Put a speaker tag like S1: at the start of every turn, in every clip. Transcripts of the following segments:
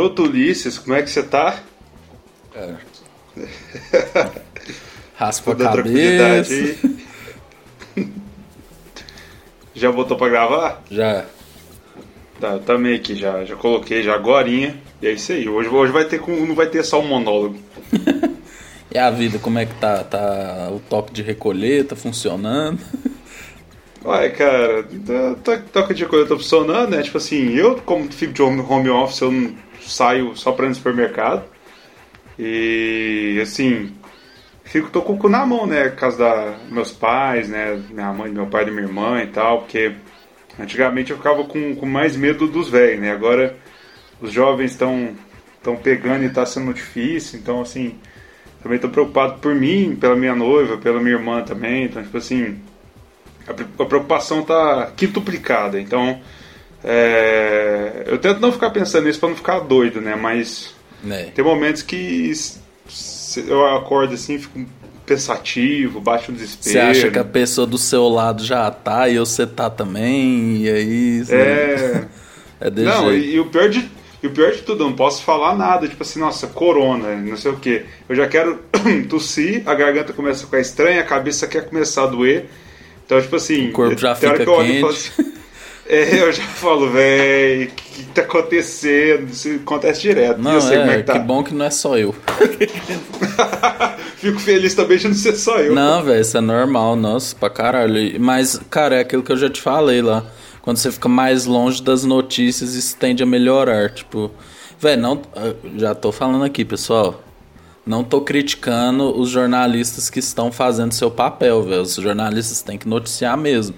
S1: Garoto Ulisses, como é que você tá?
S2: É. Raspa a cabeça.
S1: Já botou pra gravar?
S2: Já.
S1: Tá, eu também aqui já, já coloquei já agorinha. E é isso aí. Hoje, hoje vai ter não vai ter só um monólogo.
S2: e a vida, como é que tá? Tá o toque de recolher, tá funcionando?
S1: Ué, cara, toque de recolher tá funcionando, né? Tipo assim, eu como fico de home office, eu não saio só pra ir no supermercado. E assim, fico, tô com o cu na mão, né? Por causa da meus pais, né? Minha mãe, meu pai e minha irmã e tal, porque antigamente eu ficava com, com mais medo dos velhos, né? Agora os jovens estão estão pegando e tá sendo difícil, então assim, também tô preocupado por mim, pela minha noiva, pela minha irmã também, então tipo assim, a, a preocupação tá quintuplicada, então é, eu tento não ficar pensando nisso para não ficar doido, né? Mas é. tem momentos que eu acordo assim, fico pensativo, bate o desespero. Você
S2: acha que a pessoa do seu lado já tá e você tá também, e aí.
S1: É. é desse não, jeito. E, e, o pior de. E o pior de tudo, eu não posso falar nada, tipo assim, nossa, corona, não sei o que. Eu já quero tossir, a garganta começa a ficar estranha, a cabeça quer começar a doer. Então, tipo assim,
S2: o corpo já fica quente. Assim,
S1: é, eu já falo, velho, o que tá acontecendo? Isso acontece direto.
S2: Não, é, como é que, tá. que bom que não é só eu.
S1: Fico feliz também de não ser só eu.
S2: Não, velho, isso é normal, nossa, pra caralho. Mas, cara, é aquilo que eu já te falei lá. Quando você fica mais longe das notícias, isso tende a melhorar. Tipo, velho, não. Já tô falando aqui, pessoal. Não tô criticando os jornalistas que estão fazendo seu papel, velho. Os jornalistas têm que noticiar mesmo.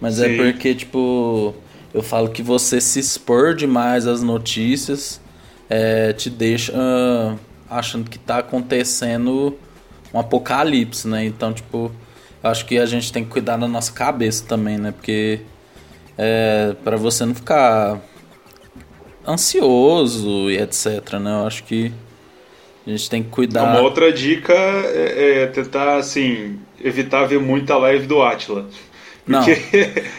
S2: Mas é Sim. é porque, tipo, eu falo que você se expor demais às notícias é, te deixa uh, achando que tá acontecendo um apocalipse, né? Então, tipo, acho que a gente tem que cuidar da nossa cabeça também, né? Porque é, para você não ficar ansioso e etc, né? Eu acho que a gente tem que cuidar.
S1: Uma outra dica é, é tentar, assim, evitar ver muita live do Atila.
S2: Não, eu,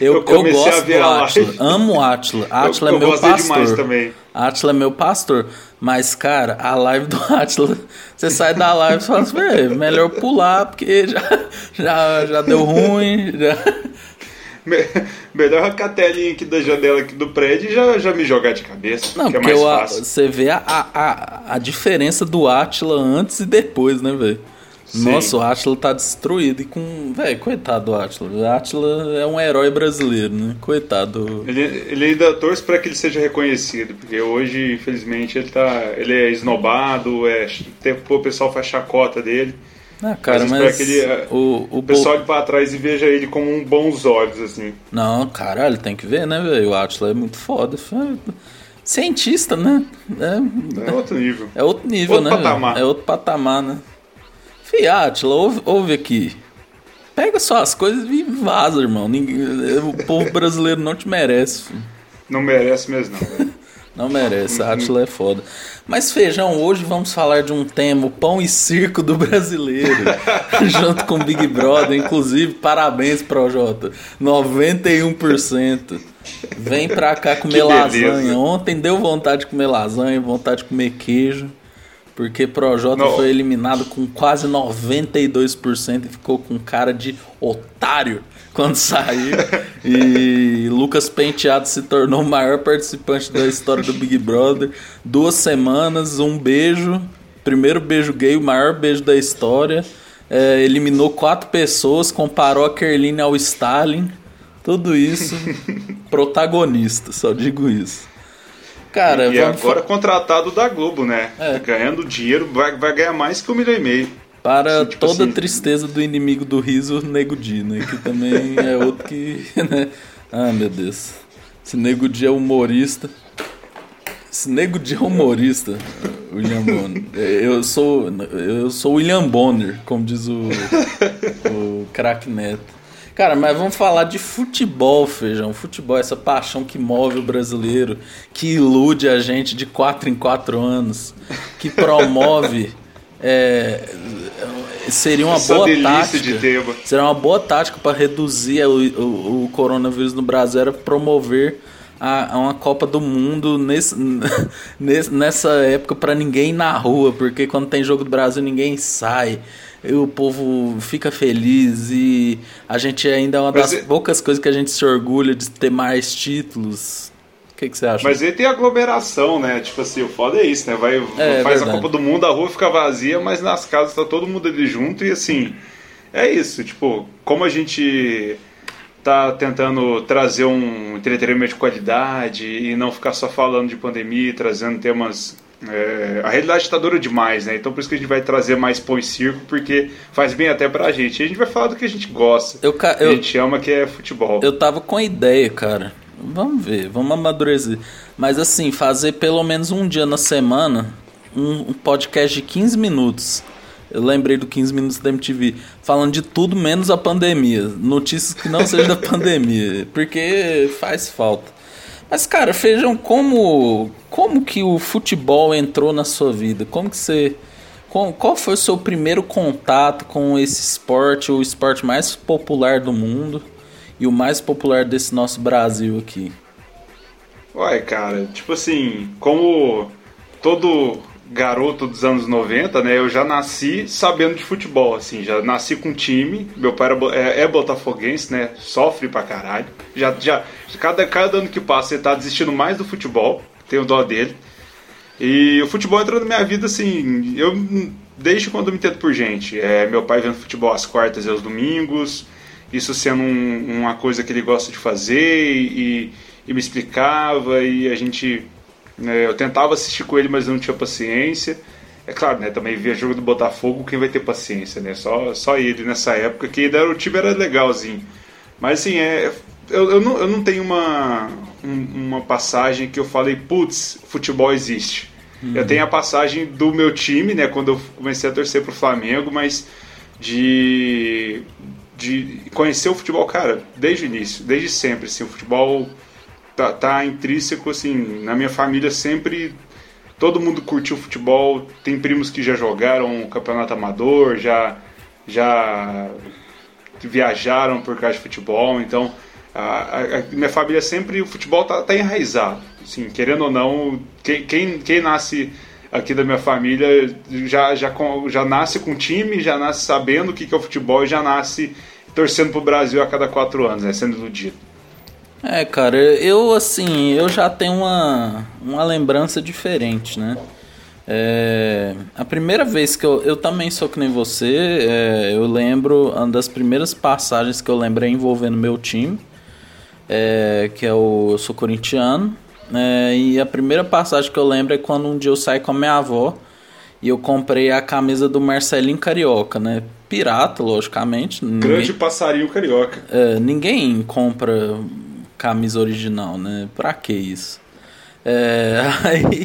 S2: eu, eu gosto do Atila, amo o Atila. Atila é meu pastor. também. Atila é meu pastor. Mas, cara, a live do Atila, você sai da live e fala assim, melhor pular, porque já, já, já deu ruim. Já...
S1: Melhor arrancar a telinha aqui da janela aqui do prédio e já, já me jogar de cabeça.
S2: Não,
S1: que
S2: é porque é mais fácil. você vê a, a, a diferença do Atila antes e depois, né, velho? Nossa, o Atila tá destruído. E com. Velho, coitado do Atila. O Atila é um herói brasileiro, né? Coitado.
S1: Ele, ele ainda torce para que ele seja reconhecido, porque hoje, infelizmente, ele tá. Ele é esnobado, é, o pessoal faz chacota dele.
S2: Ah, cara, mas,
S1: que ele, é, o, o, o pessoal olhe pra trás e veja ele como um bons olhos, assim.
S2: Não, caralho, tem que ver, né, velho? O Atila é muito foda. Cientista, né?
S1: É, é outro nível.
S2: É outro nível, outro
S1: né? Patamar.
S2: É outro patamar, né? Fiat, ouve, ouve aqui. Pega só as coisas e vaza, irmão. Ninguém, o povo brasileiro não te merece. Filho.
S1: Não merece mesmo, não.
S2: não merece, a Atila é foda. Mas feijão, hoje vamos falar de um tema, o pão e circo do brasileiro, junto com o Big Brother. Inclusive, parabéns, Projota. 91%. Vem pra cá comer lasanha. Ontem deu vontade de comer lasanha, vontade de comer queijo. Porque Projota foi eliminado com quase 92% e ficou com cara de otário quando saiu. e Lucas Penteado se tornou o maior participante da história do Big Brother. Duas semanas, um beijo. Primeiro beijo gay, o maior beijo da história. É, eliminou quatro pessoas, comparou a Kerline ao Stalin. Tudo isso protagonista, só digo isso.
S1: Cara, e agora contratado da Globo, né? É. Ganhando dinheiro, vai, vai ganhar mais que um milhão e meio.
S2: Para assim, tipo toda assim. a tristeza do inimigo do riso, Nego Di, né? Que também é outro que. Né? Ah, meu Deus. Esse Nego Di é humorista. Esse Nego Di é humorista, William Bonner. Eu sou, eu sou William Bonner, como diz o, o craque Neto. Cara, mas vamos falar de futebol, feijão. Futebol, essa paixão que move o brasileiro, que ilude a gente de 4 em 4 anos, que promove. é, seria uma Essa boa tática. Seria uma boa tática para reduzir o, o, o, coronavírus no Brasil era promover a, a uma Copa do Mundo nesse, nessa época para ninguém ir na rua, porque quando tem jogo do Brasil ninguém sai. E o povo fica feliz e a gente ainda é uma das poucas coisas que a gente se orgulha de ter mais títulos. O que, que você acha?
S1: Mas aí tem aglomeração, né? Tipo assim, o foda é isso, né? Vai, é, faz é a Copa do Mundo, a rua fica vazia, mas nas casas tá todo mundo ali junto e assim. É isso, tipo, como a gente tá tentando trazer um entretenimento de qualidade e não ficar só falando de pandemia, trazendo temas. É, a realidade está dura demais, né? Então por isso que a gente vai trazer mais pão e circo, porque faz bem até pra gente. E a gente vai falar do que a gente gosta.
S2: Eu, eu,
S1: a gente ama que é futebol.
S2: Eu tava com a ideia, cara. Vamos ver, vamos amadurecer. Mas assim, fazer pelo menos um dia na semana um, um podcast de 15 minutos eu lembrei do 15 Minutos da MTV, falando de tudo menos a pandemia. Notícias que não sejam da pandemia, porque faz falta. Mas, cara, Feijão, como, como que o futebol entrou na sua vida? Como que você... qual foi o seu primeiro contato com esse esporte, o esporte mais popular do mundo e o mais popular desse nosso Brasil aqui?
S1: Uai, cara, tipo assim, como todo garoto dos anos 90, né, eu já nasci sabendo de futebol, assim, já nasci com time, meu pai era, é, é, botafoguense, né, sofre pra caralho, já, já, cada, cada ano que passa ele tá desistindo mais do futebol, tenho dó dele, e o futebol entrou na minha vida, assim, eu, desde quando eu me entendo por gente, é, meu pai vendo futebol às quartas e aos domingos, isso sendo um, uma coisa que ele gosta de fazer, e, e me explicava, e a gente né? Eu tentava assistir com ele, mas não tinha paciência. É claro, né? Também via jogo do Botafogo, quem vai ter paciência, né? Só, só ele nessa época, que ainda o time era legalzinho. Mas assim, é, eu, eu, não, eu não tenho uma, uma passagem que eu falei, putz, futebol existe. Uhum. Eu tenho a passagem do meu time, né? Quando eu comecei a torcer pro Flamengo, mas de, de conhecer o futebol, cara, desde o início, desde sempre. Assim, o futebol tá, tá intrínseco, assim, na minha família sempre todo mundo curtiu futebol, tem primos que já jogaram campeonato amador, já já viajaram por causa de futebol, então a, a, minha família sempre o futebol tá, tá enraizado, assim, querendo ou não, quem, quem, quem nasce aqui da minha família já, já, já nasce com time, já nasce sabendo o que, que é o futebol e já nasce torcendo pro Brasil a cada quatro anos, né, sendo iludido.
S2: É, cara, eu assim, eu já tenho uma, uma lembrança diferente, né? É, a primeira vez que eu, eu também sou que nem você, é, eu lembro, uma das primeiras passagens que eu lembro é envolvendo meu time, é, que é o, eu sou corintiano, é, e a primeira passagem que eu lembro é quando um dia eu saí com a minha avó e eu comprei a camisa do Marcelinho Carioca, né? Pirata, logicamente.
S1: Grande ninguém, passarinho carioca.
S2: É, ninguém compra camisa original, né? Pra que isso? É, aí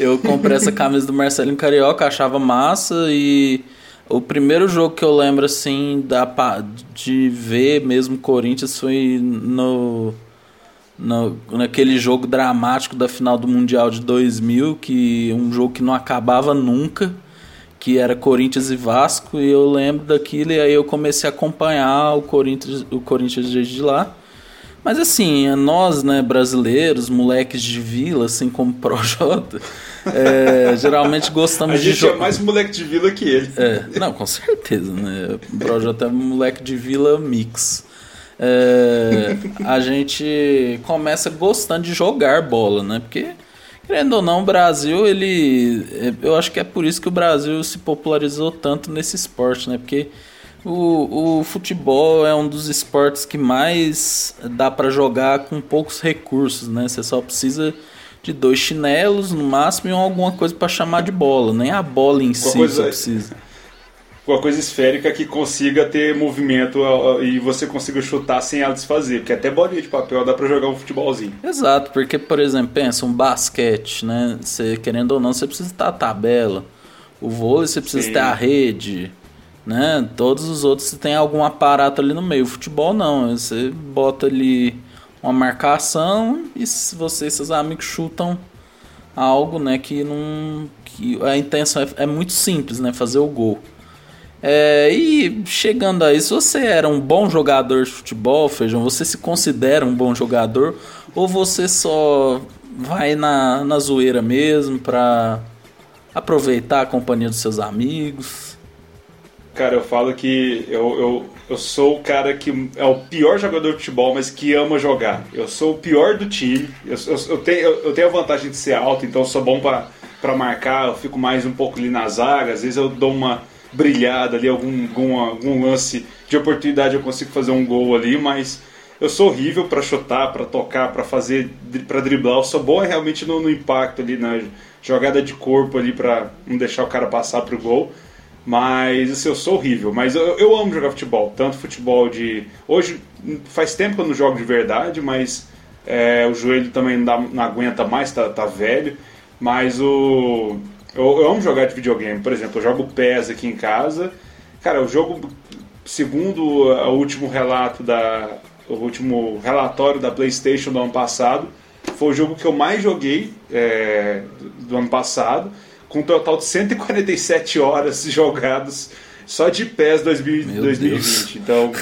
S2: eu comprei essa camisa do Marcelinho Carioca, achava massa e o primeiro jogo que eu lembro assim da, de ver mesmo Corinthians foi no, no naquele jogo dramático da final do Mundial de 2000, que um jogo que não acabava nunca, que era Corinthians e Vasco, e eu lembro daquilo e aí eu comecei a acompanhar o Corinthians, o Corinthians desde lá. Mas assim, nós, né, brasileiros, moleques de vila, assim como Projota, é, geralmente gostamos de
S1: jogar. é mais moleque de vila que ele.
S2: É, não, com certeza, né? O Projota é moleque de vila mix. É, a gente começa gostando de jogar bola, né? Porque, querendo ou não, o Brasil, ele. Eu acho que é por isso que o Brasil se popularizou tanto nesse esporte, né? Porque o, o futebol é um dos esportes que mais dá para jogar com poucos recursos, né? Você só precisa de dois chinelos no máximo e alguma coisa para chamar de bola. Nem a bola em si coisa, você precisa.
S1: Uma coisa esférica que consiga ter movimento e você consiga chutar sem ela desfazer. Porque até bolinha de papel dá para jogar um futebolzinho.
S2: Exato, porque, por exemplo, pensa, um basquete, né? Você, querendo ou não, você precisa estar a tabela. O vôlei você precisa Sim. ter a rede né? Todos os outros tem algum aparato ali no meio. Futebol não, você bota ali uma marcação e você e seus amigos chutam algo, né, que não que a intenção é, é muito simples, né, fazer o gol. É, e chegando a isso, você era um bom jogador de futebol, Feijão? Você se considera um bom jogador? Ou você só vai na, na zoeira mesmo pra aproveitar a companhia dos seus amigos?
S1: Cara, eu falo que eu, eu, eu sou o cara que é o pior jogador de futebol, mas que ama jogar. Eu sou o pior do time. Eu, eu, eu tenho, eu, eu, tenho a vantagem de ser alto, então sou bom para marcar. Eu fico mais um pouco ali na zaga. Às vezes eu dou uma brilhada ali, algum, algum, algum lance de oportunidade eu consigo fazer um gol ali, mas eu sou horrível para chutar, para tocar, para fazer, para driblar. Eu sou bom é realmente no, no, impacto ali, na jogada de corpo ali para não deixar o cara passar pro gol. Mas assim, eu sou horrível. Mas eu, eu amo jogar futebol, tanto futebol de hoje faz tempo que eu não jogo de verdade, mas é, o joelho também não, não aguenta mais, tá, tá velho. Mas o eu, eu amo jogar de videogame. Por exemplo, eu jogo PES aqui em casa. Cara, o jogo, segundo o último relato da. O último relatório da PlayStation do ano passado, foi o jogo que eu mais joguei é, do ano passado, com um total de 147 horas jogadas só de PES 2000, 2020. Então.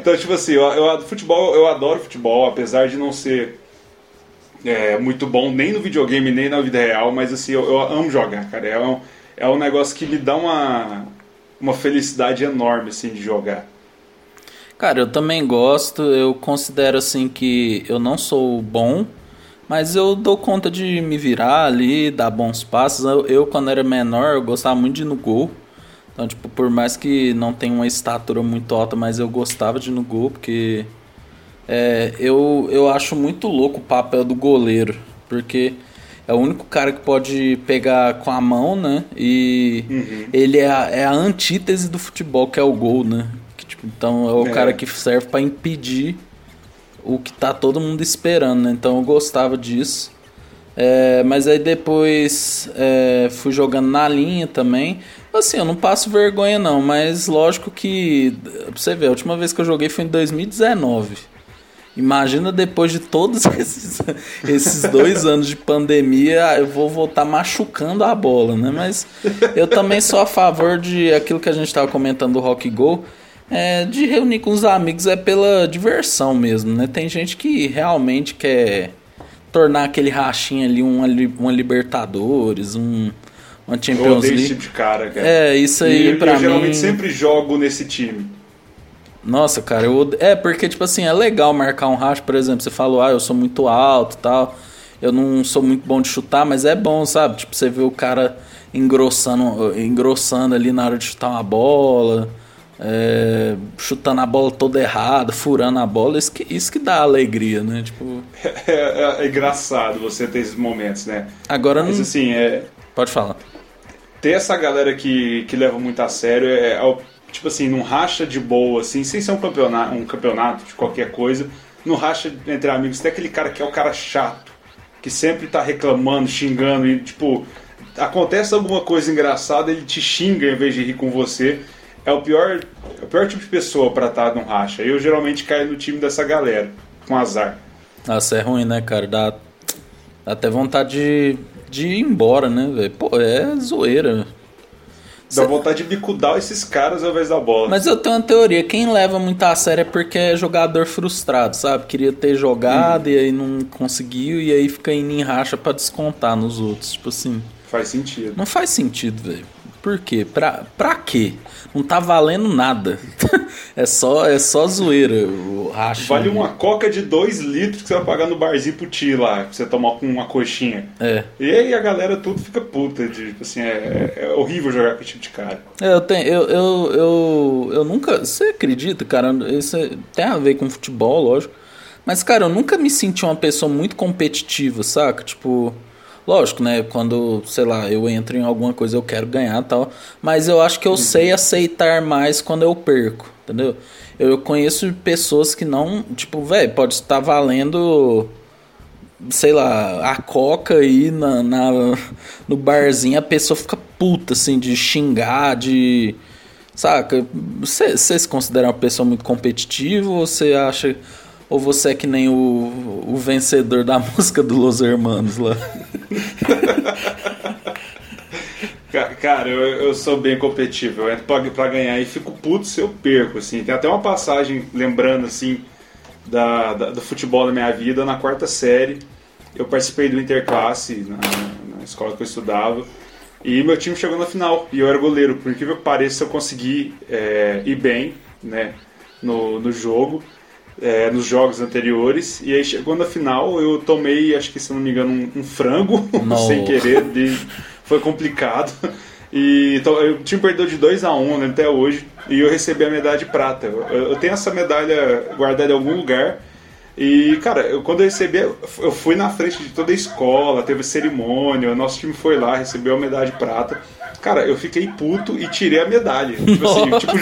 S1: então, tipo assim, eu, eu, futebol, eu adoro futebol, apesar de não ser é, muito bom nem no videogame nem na vida real, mas assim, eu, eu amo jogar, cara. É um, é um negócio que me dá uma, uma felicidade enorme, assim, de jogar.
S2: Cara, eu também gosto, eu considero assim que eu não sou bom, mas eu dou conta de me virar ali, dar bons passos. Eu, eu quando era menor, eu gostava muito de ir no gol. Então, tipo, por mais que não tenha uma estatura muito alta, mas eu gostava de ir no gol, porque é, eu, eu acho muito louco o papel do goleiro, porque é o único cara que pode pegar com a mão, né? E uhum. ele é a, é a antítese do futebol, que é o gol, né? Que, tipo, então é o é. cara que serve para impedir o que tá todo mundo esperando, né? Então eu gostava disso. É, mas aí depois é, fui jogando na linha também. Assim, eu não passo vergonha não, mas lógico que. Pra você ver, a última vez que eu joguei foi em 2019. Imagina depois de todos esses, esses dois anos de pandemia, eu vou voltar machucando a bola, né? Mas eu também sou a favor de aquilo que a gente estava comentando do Rock Go, é, de reunir com os amigos é pela diversão mesmo, né? Tem gente que realmente quer tornar aquele rachinho ali uma, uma Libertadores, um, uma Champions eu
S1: League. esse tipo de cara, cara.
S2: É, isso aí
S1: e
S2: pra
S1: eu
S2: mim...
S1: geralmente sempre jogo nesse time.
S2: Nossa, cara, eu é porque tipo assim, é legal marcar um racho, por exemplo, você falou: "Ah, eu sou muito alto", tal. Eu não sou muito bom de chutar, mas é bom, sabe? Tipo, você vê o cara engrossando, engrossando ali na hora de chutar uma bola, é, chutando a bola toda errada, furando a bola, isso que, isso que dá alegria, né? Tipo...
S1: É, é, é engraçado você ter esses momentos, né?
S2: Agora
S1: Mas
S2: não...
S1: assim, é...
S2: Pode falar.
S1: Ter essa galera que, que leva muito a sério é, é tipo assim, num racha de boa, assim, sem ser um campeonato, um campeonato de qualquer coisa, no racha entre amigos, tem aquele cara que é o cara chato, que sempre tá reclamando, xingando, e tipo, acontece alguma coisa engraçada, ele te xinga em vez de rir com você. É o pior, é o pior tipo de pessoa para estar tá num racha. Eu geralmente caio no time dessa galera, com azar.
S2: Nossa, é ruim, né, cara? Dá, dá até vontade de, de ir embora, né, velho? Pô, é zoeira.
S1: Dá vontade de bicudar esses caras ao invés da bola.
S2: Mas eu tenho uma teoria: quem leva muito a sério é porque é jogador frustrado, sabe? Queria ter jogado hum. e aí não conseguiu, e aí fica indo em racha pra descontar nos outros. Tipo assim.
S1: Faz sentido.
S2: Não faz sentido, velho. Por quê? Pra, pra quê? Não tá valendo nada. é só é só zoeira o racha.
S1: Vale uma coca de 2 litros que você vai pagar no barzinho pro tio lá, pra você tomar com uma coxinha.
S2: É.
S1: E aí a galera tudo fica puta. De, tipo assim, é, é horrível jogar com esse tipo de cara.
S2: É, eu, tenho, eu, eu, eu, eu nunca. Você acredita, cara? Isso é, tem a ver com futebol, lógico. Mas, cara, eu nunca me senti uma pessoa muito competitiva, saca? Tipo. Lógico, né? Quando, sei lá, eu entro em alguma coisa eu quero ganhar tal. Mas eu acho que eu uhum. sei aceitar mais quando eu perco, entendeu? Eu conheço pessoas que não, tipo, velho, pode estar valendo, sei lá, a coca aí na, na, no barzinho, a pessoa fica puta, assim, de xingar, de. Saca? Você se considera uma pessoa muito competitiva ou você acha ou você é que nem o, o vencedor da música do Los Hermanos lá?
S1: Cara, eu, eu sou bem competitivo. Eu entro pra, pra, ganhar e fico puto se eu perco, assim. Tem até uma passagem lembrando, assim, da, da, do futebol da minha vida. Na quarta série, eu participei do Interclasse na, na escola que eu estudava. E meu time chegou na final e eu era goleiro. Por incrível que pareça, eu consegui é, ir bem né, no, no jogo, é, nos jogos anteriores. E aí chegou na final, eu tomei, acho que se não me engano, um, um frango sem querer. De, foi complicado. E então, o time perdeu de 2 a 1 um, né, até hoje. E eu recebi a medalha de prata. Eu, eu tenho essa medalha guardada em algum lugar. E, cara, eu, quando eu recebi, eu fui na frente de toda a escola, teve cerimônia, o nosso time foi lá, recebeu a medalha de prata. Cara, eu fiquei puto e tirei a medalha. Tipo assim, tipo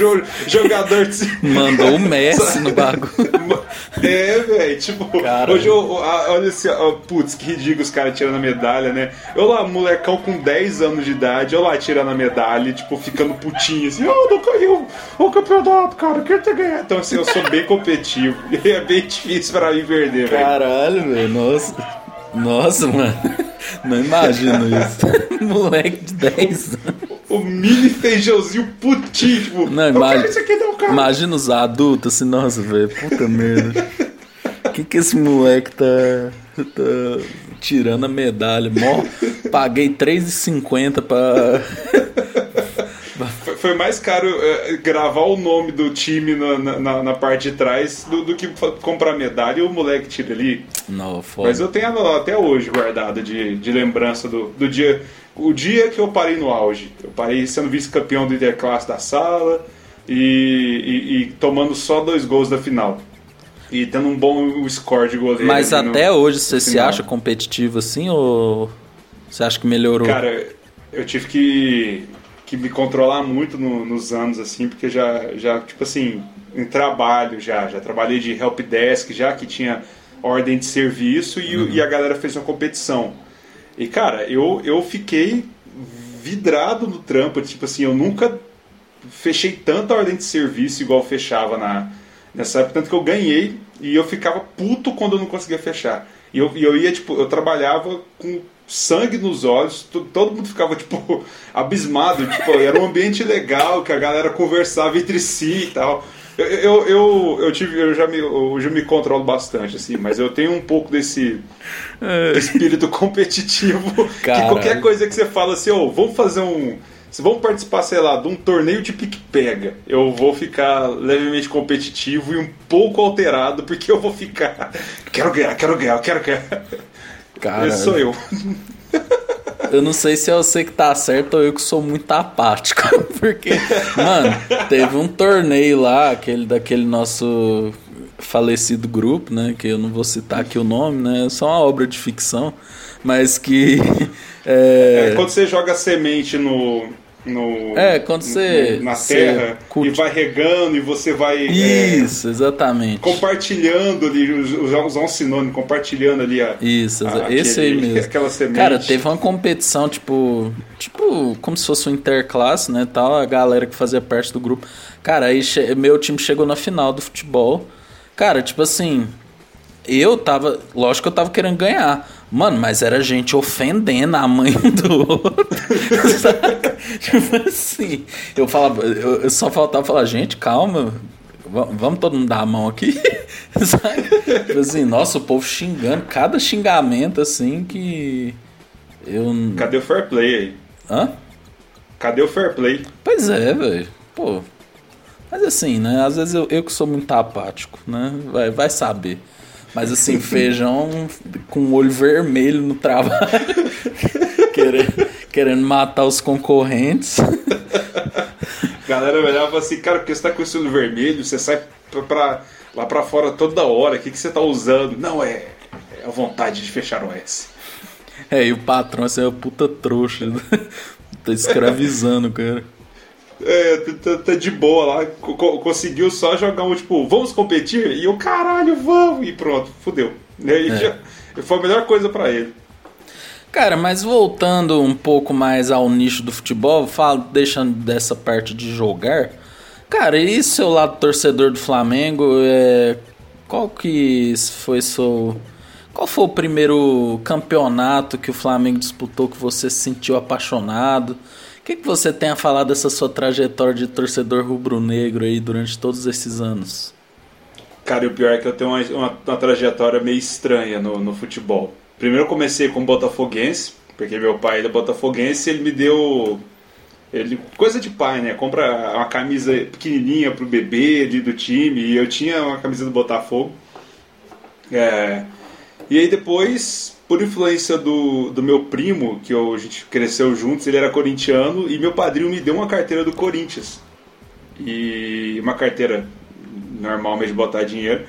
S1: jogador de...
S2: Mandou o Messi no bagulho.
S1: É, velho, tipo, Caramba. hoje eu, olha ó, putz, que ridículo os caras tirando a medalha, né? Eu lá, molecão com 10 anos de idade, eu lá tirando a medalha, tipo, ficando putinho, assim, oh, não caiu o campeonato, cara, quer ter ganhado. Então, assim, eu sou bem competitivo. E é bem difícil pra mim perder, velho.
S2: Caralho, velho, nossa. Nossa, mano. Não imagino isso. Moleque de 10 anos.
S1: O mini feijãozinho putinho, tipo,
S2: não, imagina, isso aqui não, cara. Imagina os adultos assim, nossa, velho, puta merda. O que que esse moleque tá, tá tirando a medalha? Mó, paguei R$3,50 pra
S1: foi mais caro é, gravar o nome do time na, na, na parte de trás do, do, que comprar medalha e o moleque tira ali.
S2: Não, foda.
S1: Mas eu tenho ela até hoje guardada de, de lembrança do, do dia. O dia que eu parei no auge. Eu parei sendo vice-campeão do Interclasse da sala e, e, e tomando só dois gols da final. E tendo um bom score de goleiro.
S2: Mas até no, hoje você se acha competitivo assim ou você acha que melhorou?
S1: Cara, eu tive que que me controlar muito no, nos anos, assim, porque já, já, tipo assim, em trabalho já, já trabalhei de helpdesk já, que tinha ordem de serviço e, uhum. e a galera fez uma competição. E, cara, eu, eu fiquei vidrado no trampo, tipo assim, eu nunca fechei tanta ordem de serviço igual fechava na, nessa época, tanto que eu ganhei e eu ficava puto quando eu não conseguia fechar. E eu, eu ia, tipo, eu trabalhava com sangue nos olhos, todo mundo ficava, tipo, abismado, tipo, era um ambiente legal, que a galera conversava entre si e tal. Eu, eu, eu, eu, tive, eu já me, eu já me controlo bastante, assim, mas eu tenho um pouco desse é. espírito competitivo, Caralho. que qualquer coisa que você fala assim, ô, oh, vamos fazer um... Se vamos participar, sei lá, de um torneio de pique-pega, eu vou ficar levemente competitivo e um pouco alterado, porque eu vou ficar. Quero ganhar, quero ganhar, quero ganhar. Cara, Esse sou eu.
S2: Eu não sei se é você que tá certo ou eu que sou muito apático. Porque, mano, teve um torneio lá, aquele daquele nosso falecido grupo, né? Que eu não vou citar aqui o nome, né? É só uma obra de ficção. Mas que.
S1: É... É, quando você joga semente no, no,
S2: é, quando você,
S1: no, na terra e vai regando e você vai
S2: é, isso, é, exatamente
S1: compartilhando ali, usar um sinônimo, compartilhando ali a,
S2: isso, a, esse aquele, aí mesmo.
S1: Aquela semente.
S2: Cara, teve uma competição tipo, tipo como se fosse um interclasse, né, tal, a galera que fazia parte do grupo. Cara, aí meu time chegou na final do futebol. Cara, tipo assim, eu tava, lógico que eu tava querendo ganhar. Mano, mas era gente ofendendo a mãe do outro. tipo assim, eu falava, eu, eu só faltava falar, gente, calma, vamos todo mundo dar a mão aqui. Sabe? Tipo assim, nossa, o povo xingando, cada xingamento assim que. Eu...
S1: Cadê o fair play aí?
S2: Hã?
S1: Cadê o fair play?
S2: Pois é, velho. Pô. Mas assim, né? Às vezes eu, eu que sou muito apático, né? Vai, vai saber. Mas assim, feijão com o olho vermelho no trabalho. querendo, querendo matar os concorrentes.
S1: Galera olhava assim, cara, porque você tá com esse olho vermelho, você sai pra, pra lá pra fora toda hora, o que, que você tá usando? Não, é, é a vontade de fechar o S.
S2: É, e o patrão assim, é uma puta trouxa. tá escravizando, cara.
S1: É, tá, tá, tá, de boa lá, conseguiu só jogar um tipo, vamos competir? E o caralho, vamos! E pronto, fudeu. E aí é. já, foi a melhor coisa para ele.
S2: Cara, mas voltando um pouco mais ao nicho do futebol, falo, deixando dessa parte de jogar. Cara, e seu lado torcedor do Flamengo? É, qual que foi seu. Qual foi o primeiro campeonato que o Flamengo disputou que você se sentiu apaixonado? Que, que você tem a falar dessa sua trajetória de torcedor rubro-negro aí durante todos esses anos?
S1: Cara, e o pior é que eu tenho uma, uma, uma trajetória meio estranha no, no, futebol. Primeiro eu comecei com botafoguense, porque meu pai é botafoguense e ele me deu... Ele, coisa de pai, né? Compra uma camisa pequenininha pro bebê ali do time, e eu tinha uma camisa do Botafogo. É, e aí depois, por influência do, do meu primo, que eu, a gente cresceu juntos, ele era corintiano, e meu padrinho me deu uma carteira do Corinthians. E uma carteira normal mesmo botar dinheiro.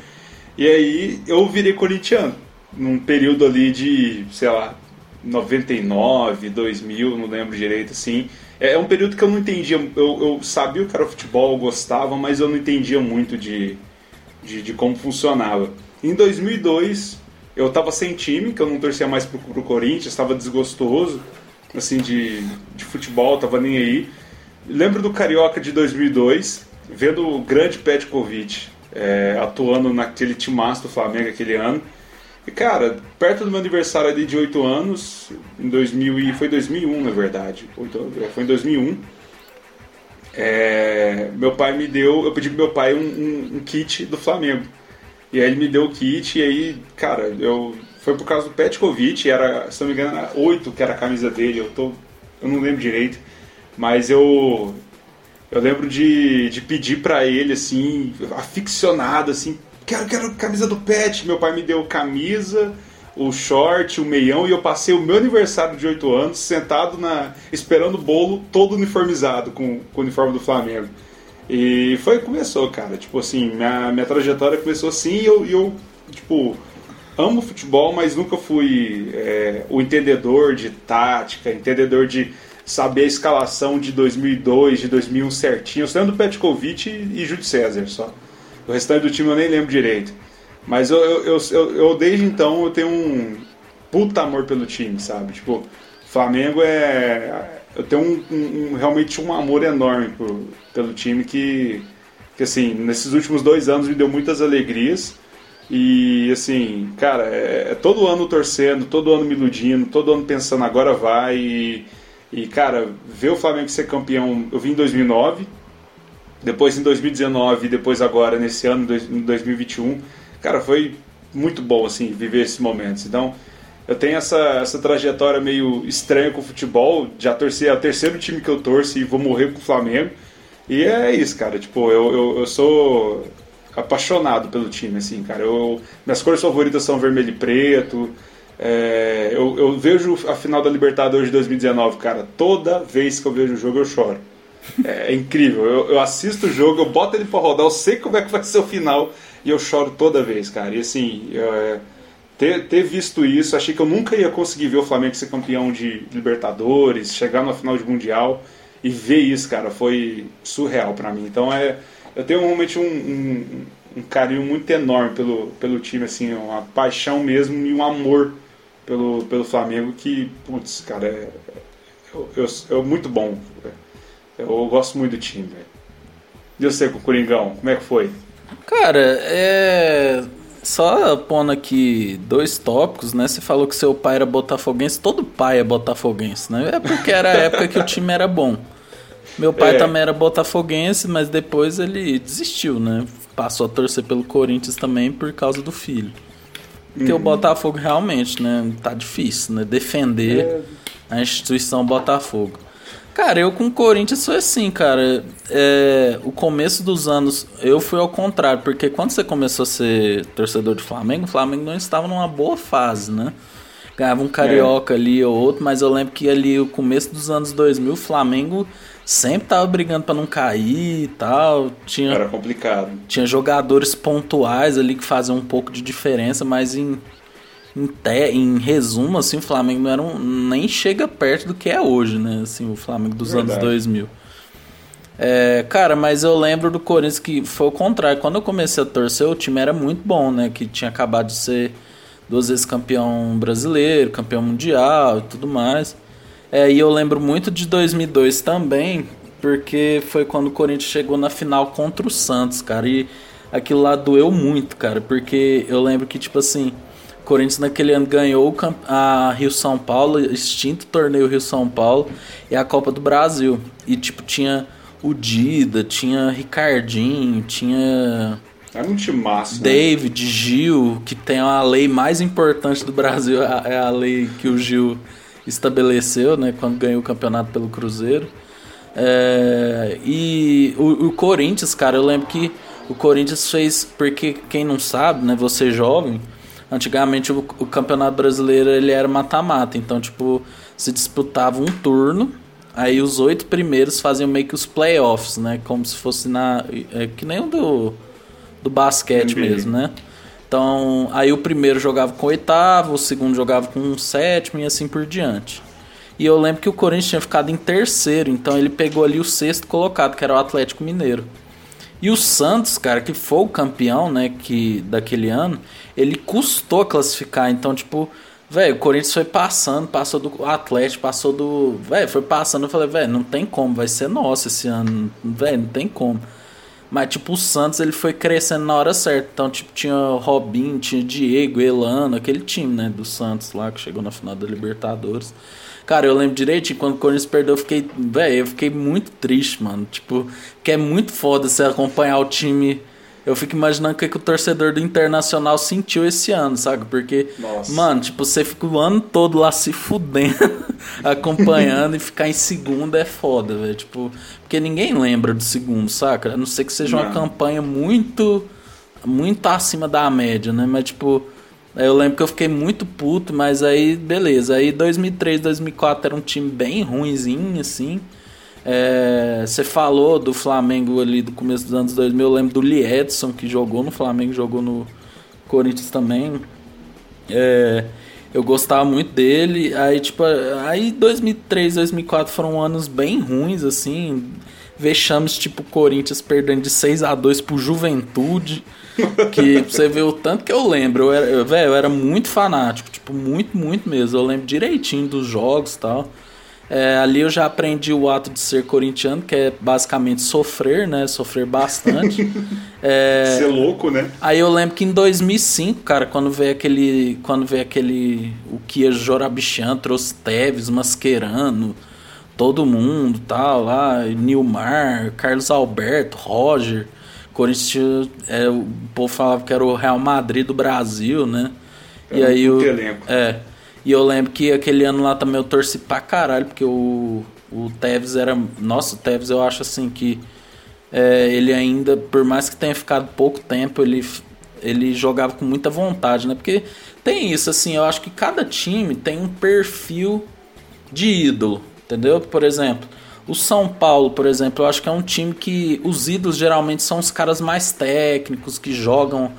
S1: E aí eu virei corintiano. Num período ali de, sei lá, 99, 2000, não lembro direito assim. É, é um período que eu não entendia. Eu, eu sabia o que era o futebol, eu gostava, mas eu não entendia muito de, de, de como funcionava. Em 2002, eu estava sem time, que eu não torcia mais pro, pro Corinthians, estava desgostoso, assim, de, de futebol, tava nem aí. Lembro do Carioca de 2002, vendo o grande Petkovic é, atuando naquele timaço do Flamengo aquele ano. E, cara, perto do meu aniversário ali de 8 anos, em 2000 e foi 2001 na verdade, é, foi em 2001, é, meu pai me deu, eu pedi pro meu pai um, um, um, kit do Flamengo. E aí ele me deu o kit e aí, cara, eu foi por causa do Petkovic, era, se não me engano, era 8 que era a camisa dele, eu tô eu não lembro direito, mas eu eu lembro de, de pedir para ele, assim, aficionado, assim, quero, quero camisa do Pet. Meu pai me deu camisa, o short, o meião, e eu passei o meu aniversário de 8 anos sentado na esperando o bolo todo uniformizado com, com o uniforme do Flamengo. E foi começou, cara. Tipo assim, minha, minha trajetória começou assim e eu, eu, tipo, amo futebol, mas nunca fui é, o entendedor de tática, entendedor de saber a escalação de 2002, de 2001 certinho. Eu sei do Petkovic e, e Júlio César só. O restante do time eu nem lembro direito. Mas eu, eu, eu, eu, desde então eu tenho um puta amor pelo time, sabe? Tipo, Flamengo é. Eu tenho um, um, realmente um amor enorme por, pelo time que, que, assim, nesses últimos dois anos me deu muitas alegrias. E assim, cara, é, é todo ano torcendo, todo ano me iludindo, todo ano pensando agora vai. E, e, cara, ver o Flamengo ser campeão, eu vim em 2009, depois em 2019, depois agora, nesse ano, em 2021. Cara, foi muito bom, assim, viver esses momentos. Então, eu tenho essa, essa trajetória meio estranha com o futebol, já torci, é o terceiro time que eu torço e vou morrer com o Flamengo. E é isso, cara, tipo, eu, eu, eu sou apaixonado pelo time, assim, cara. Eu, minhas cores favoritas são vermelho e preto, é, eu, eu, vejo a final da Libertadores de 2019, cara. Toda vez que eu vejo o jogo eu choro. É, é incrível. Eu, eu, assisto o jogo, eu boto ele pra rodar, eu sei como é que vai ser o final e eu choro toda vez, cara. E assim, é, ter, ter, visto isso, achei que eu nunca ia conseguir ver o Flamengo ser campeão de Libertadores, chegar na final de Mundial e ver isso, cara, foi surreal para mim. Então é, eu tenho realmente um, um, um carinho muito enorme pelo, pelo time, assim, uma paixão mesmo e um amor pelo, pelo Flamengo que, putz, cara, é, é, é muito bom. Eu gosto muito do time, velho. E você Coringão, como é que foi?
S2: Cara, é. Só pondo aqui dois tópicos, né? Você falou que seu pai era botafoguense, todo pai é botafoguense, né? É porque era a época que o time era bom. Meu pai é. também era botafoguense, mas depois ele desistiu, né? Passou a torcer pelo Corinthians também por causa do filho. Porque uhum. o Botafogo realmente, né, tá difícil, né? Defender é. a instituição Botafogo. Cara, eu com o Corinthians foi assim, cara. É, o começo dos anos, eu fui ao contrário, porque quando você começou a ser torcedor de Flamengo, o Flamengo não estava numa boa fase, né? Ganhava um carioca é. ali ou outro, mas eu lembro que ali, o começo dos anos 2000, o Flamengo sempre tava brigando para não cair e tal. Tinha,
S1: Era complicado.
S2: Tinha jogadores pontuais ali que faziam um pouco de diferença, mas em, em, te, em resumo, assim, o Flamengo não era um, nem chega perto do que é hoje, né? Assim, o Flamengo dos Verdade. anos 2000. É, cara, mas eu lembro do Corinthians que foi o contrário. Quando eu comecei a torcer, o time era muito bom, né? Que tinha acabado de ser duas vezes campeão brasileiro, campeão mundial e tudo mais. É, e eu lembro muito de 2002 também, porque foi quando o Corinthians chegou na final contra o Santos, cara. E aquilo lá doeu muito, cara, porque eu lembro que, tipo assim, Corinthians naquele ano ganhou a Rio São Paulo, extinto torneio Rio São Paulo e a Copa do Brasil. E tipo, tinha o Dida, tinha Ricardinho, tinha.
S1: Era um time massa. Né?
S2: David, né? Gil, que tem a lei mais importante do Brasil, é a lei que o Gil estabeleceu, né? Quando ganhou o campeonato pelo Cruzeiro. É, e o, o, Corinthians, cara, eu lembro que o Corinthians fez, porque quem não sabe, né? Você jovem, antigamente o, o campeonato brasileiro ele era mata-mata, então tipo se disputava um turno, aí os oito primeiros faziam meio que os playoffs, né? Como se fosse na é, que nem o do do basquete NBA. mesmo, né? Então, aí o primeiro jogava com o oitavo, o segundo jogava com o sétimo e assim por diante. E eu lembro que o Corinthians tinha ficado em terceiro, então ele pegou ali o sexto colocado, que era o Atlético Mineiro. E o Santos, cara, que foi o campeão, né, que daquele ano, ele custou classificar. Então, tipo, velho, o Corinthians foi passando, passou do Atlético, passou do, velho, foi passando. Eu falei, velho, não tem como, vai ser nosso esse ano, velho, não tem como. Mas, tipo, o Santos ele foi crescendo na hora certa. Então, tipo, tinha Robin, tinha Diego, Elano, aquele time, né, do Santos lá que chegou na final da Libertadores. Cara, eu lembro direitinho, quando o Corinthians perdeu, eu fiquei, velho, eu fiquei muito triste, mano. Tipo, que é muito foda você acompanhar o time. Eu fico imaginando o que, que o torcedor do Internacional sentiu esse ano, sabe? Porque, Nossa. mano, tipo, você fica o ano todo lá se fudendo, acompanhando e ficar em segundo é foda, velho. Tipo, porque ninguém lembra do segundo, saca? A não ser que seja não. uma campanha muito, muito acima da média, né? Mas, tipo, eu lembro que eu fiquei muito puto, mas aí, beleza. Aí 2003, 2004 era um time bem ruinzinho, assim. É, você falou do Flamengo ali do começo dos anos 2000, eu lembro do Lee Edson, que jogou no Flamengo, jogou no Corinthians também. É, eu gostava muito dele. Aí, tipo, aí 2003, 2004 foram anos bem ruins, assim. Vexames tipo Corinthians perdendo de 6 a 2 pro Juventude. Que você vê o tanto que eu lembro. Eu era, véio, eu era muito fanático, tipo, muito, muito mesmo. Eu lembro direitinho dos jogos e tal. É, ali eu já aprendi o ato de ser corintiano, que é basicamente sofrer, né? Sofrer bastante.
S1: é, ser louco, né?
S2: Aí eu lembro que em 2005, cara, quando veio aquele. Quando veio aquele. O Kia Jorabichan trouxe Teves, Mascherano, todo mundo tal, lá, Nilmar, Carlos Alberto, Roger. Corinthians, é, o povo falava que era o Real Madrid do Brasil, né?
S1: É e aí o. Elenco.
S2: É. E eu lembro que aquele ano lá também eu torci pra caralho, porque o, o Tevez era. Nossa, o Tevez eu acho assim que. É, ele ainda, por mais que tenha ficado pouco tempo, ele, ele jogava com muita vontade, né? Porque tem isso, assim, eu acho que cada time tem um perfil de ídolo, entendeu? Por exemplo, o São Paulo, por exemplo, eu acho que é um time que os ídolos geralmente são os caras mais técnicos, que jogam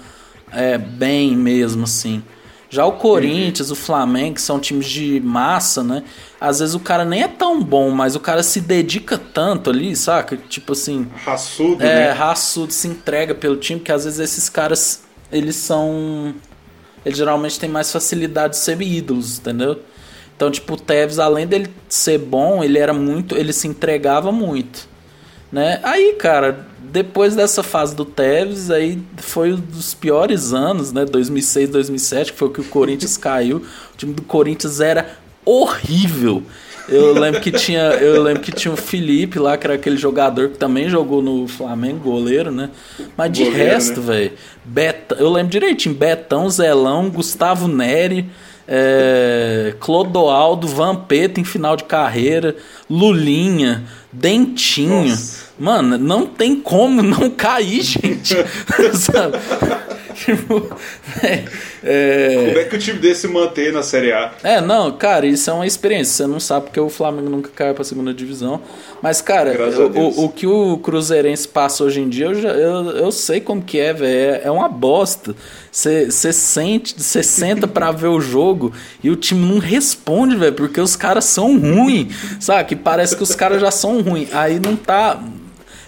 S2: é, bem mesmo, assim. Já o Corinthians, uhum. o Flamengo, são times de massa, né? Às vezes o cara nem é tão bom, mas o cara se dedica tanto ali, saca? Tipo assim.
S1: Raçudo,
S2: é,
S1: né?
S2: raçudo, se entrega pelo time, que às vezes esses caras, eles são. Eles geralmente têm mais facilidade de ser ídolos, entendeu? Então, tipo, o Tevez, além dele ser bom, ele era muito. Ele se entregava muito. Né? Aí, cara, depois dessa fase do Tevez, aí foi um dos piores anos, né? 2006, 2007, que foi o que o Corinthians caiu. O time do Corinthians era horrível. Eu lembro que tinha, eu lembro que tinha o Felipe lá, que era aquele jogador que também jogou no Flamengo, goleiro, né? Mas de goleiro, resto, né? velho, eu lembro direitinho, Betão, Zelão, Gustavo Neri, é, Clodoaldo, Vampeta em final de carreira, Lulinha, Dentinho. Nossa. Mano, não tem como não cair, gente. Sabe?
S1: tipo, é, é... Como é que o time desse mantém na Série A?
S2: É, não, cara, isso é uma experiência. Você não sabe porque o Flamengo nunca caiu pra segunda divisão. Mas, cara, o, o, que o Cruzeirense passa hoje em dia, eu, já, eu, eu sei como que é, velho. É, é uma bosta. Você sente, você senta pra ver o jogo e o time não responde, velho, porque os caras são ruins, sabe? Que parece que os caras já são ruins. Aí não tá.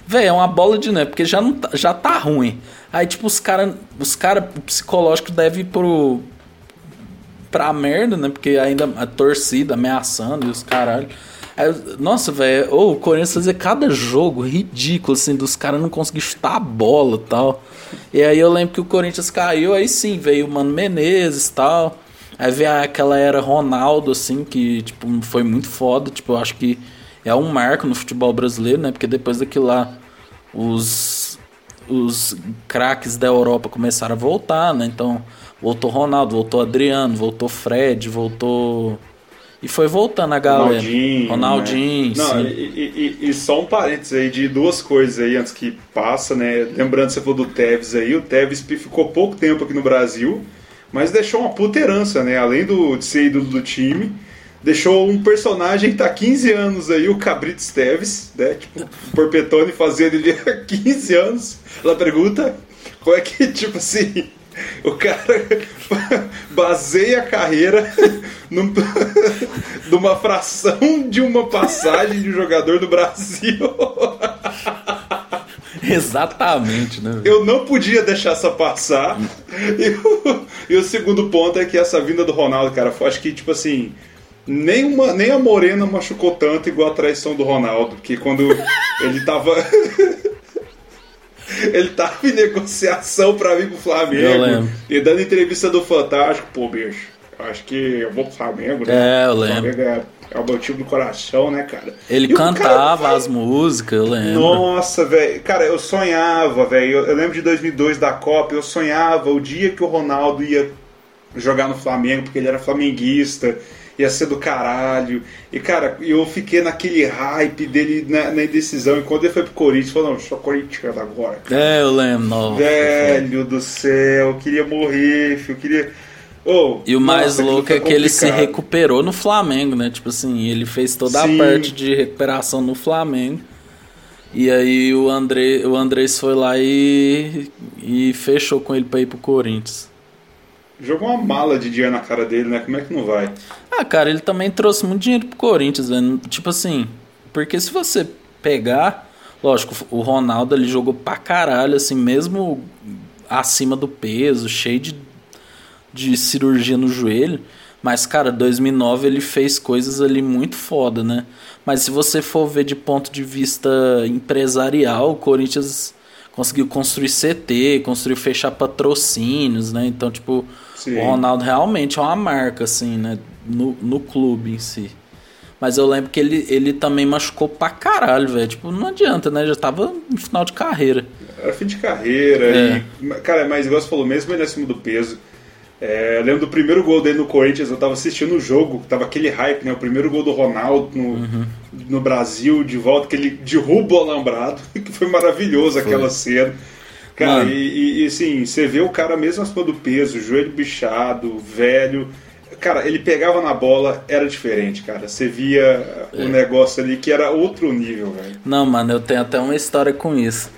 S2: Velho, é uma bola de neve, porque já, não tá, já tá ruim. Aí, tipo, os caras. Os caras, o psicológico deve ir pro. pra merda, né? Porque ainda a torcida ameaçando e os caralho. Aí, nossa, velho, oh, o Corinthians fazia cada jogo ridículo, assim, dos caras não conseguirem chutar a bola e tal. E aí eu lembro que o Corinthians caiu, aí sim, veio o Mano Menezes e tal. Aí veio aquela era Ronaldo, assim, que, tipo, foi muito foda. Tipo, eu acho que é um marco no futebol brasileiro, né? Porque depois daquilo lá, os, os craques da Europa começaram a voltar, né? Então, voltou Ronaldo, voltou Adriano, voltou Fred, voltou e foi voltando a galera.
S1: Ronaldinho.
S2: Ronaldinho,
S1: né? Não. E, e, e, só um parênteses aí de duas coisas aí antes que passa, né? Lembrando, você falou do Tevez aí, o Tevez ficou pouco tempo aqui no Brasil, mas deixou uma puta herança, né? Além do, de ser ídolo do time, deixou um personagem que tá há 15 anos aí, o Cabrito Teves, né? Tipo, o Porpetone fazendo ele há 15 anos. Ela pergunta como é que, tipo assim o cara baseia a carreira num, numa fração de uma passagem de um jogador do Brasil.
S2: Exatamente, né?
S1: Eu não podia deixar essa passar. E o, e o segundo ponto é que essa vinda do Ronaldo, cara, foi, acho que, tipo assim, nem, uma, nem a Morena machucou tanto igual a traição do Ronaldo, que quando ele tava. Ele tava em negociação pra vir pro Flamengo. E dando entrevista do Fantástico, pô, bicho, acho que eu vou pro Flamengo,
S2: né? É, eu lembro.
S1: Flamengo é, é o meu time do coração, né, cara?
S2: Ele e cantava cara, as músicas, eu lembro.
S1: Nossa, velho. Cara, eu sonhava, velho. Eu, eu lembro de 2002 da Copa, eu sonhava o dia que o Ronaldo ia jogar no Flamengo, porque ele era flamenguista ia ser do caralho. E, cara, eu fiquei naquele hype dele na, na indecisão. E quando ele foi pro Corinthians, falou, não, sou corintiano agora.
S2: Cara. É, eu lembro.
S1: Velho do céu, eu queria morrer, filho, eu queria... Oh,
S2: e o mais nossa, louco que é que ele se recuperou no Flamengo, né? Tipo assim, ele fez toda Sim. a parte de recuperação no Flamengo. E aí o André, o Andrés foi lá e, e fechou com ele para ir pro Corinthians.
S1: Jogou uma mala de dinheiro na cara dele, né? Como é que não vai?
S2: Ah, cara, ele também trouxe muito dinheiro pro Corinthians, né? Tipo assim, porque se você pegar. Lógico, o Ronaldo ele jogou pra caralho, assim, mesmo acima do peso, cheio de, de cirurgia no joelho. Mas, cara, 2009 ele fez coisas ali muito foda, né? Mas se você for ver de ponto de vista empresarial, o Corinthians conseguiu construir CT, construiu fechar patrocínios, né? Então, tipo, Sim. o Ronaldo realmente é uma marca, assim, né? No, no clube em si. Mas eu lembro que ele, ele também machucou pra caralho, velho. Tipo, não adianta, né? Já tava no final de carreira.
S1: Era fim de carreira. É. E, cara, mas igual você falou, mesmo ele acima do peso, é, eu lembro do primeiro gol dele no Corinthians, eu tava assistindo o jogo, tava aquele hype, né? O primeiro gol do Ronaldo no, uhum. no Brasil, de volta, que ele derruba o alambrado, que foi maravilhoso foi. aquela cena. Cara, e, e, assim, você vê o cara mesmo acima do peso, joelho bichado, velho. Cara, ele pegava na bola, era diferente, cara. Você via o é. um negócio ali que era outro nível, velho.
S2: Não, mano, eu tenho até uma história com isso.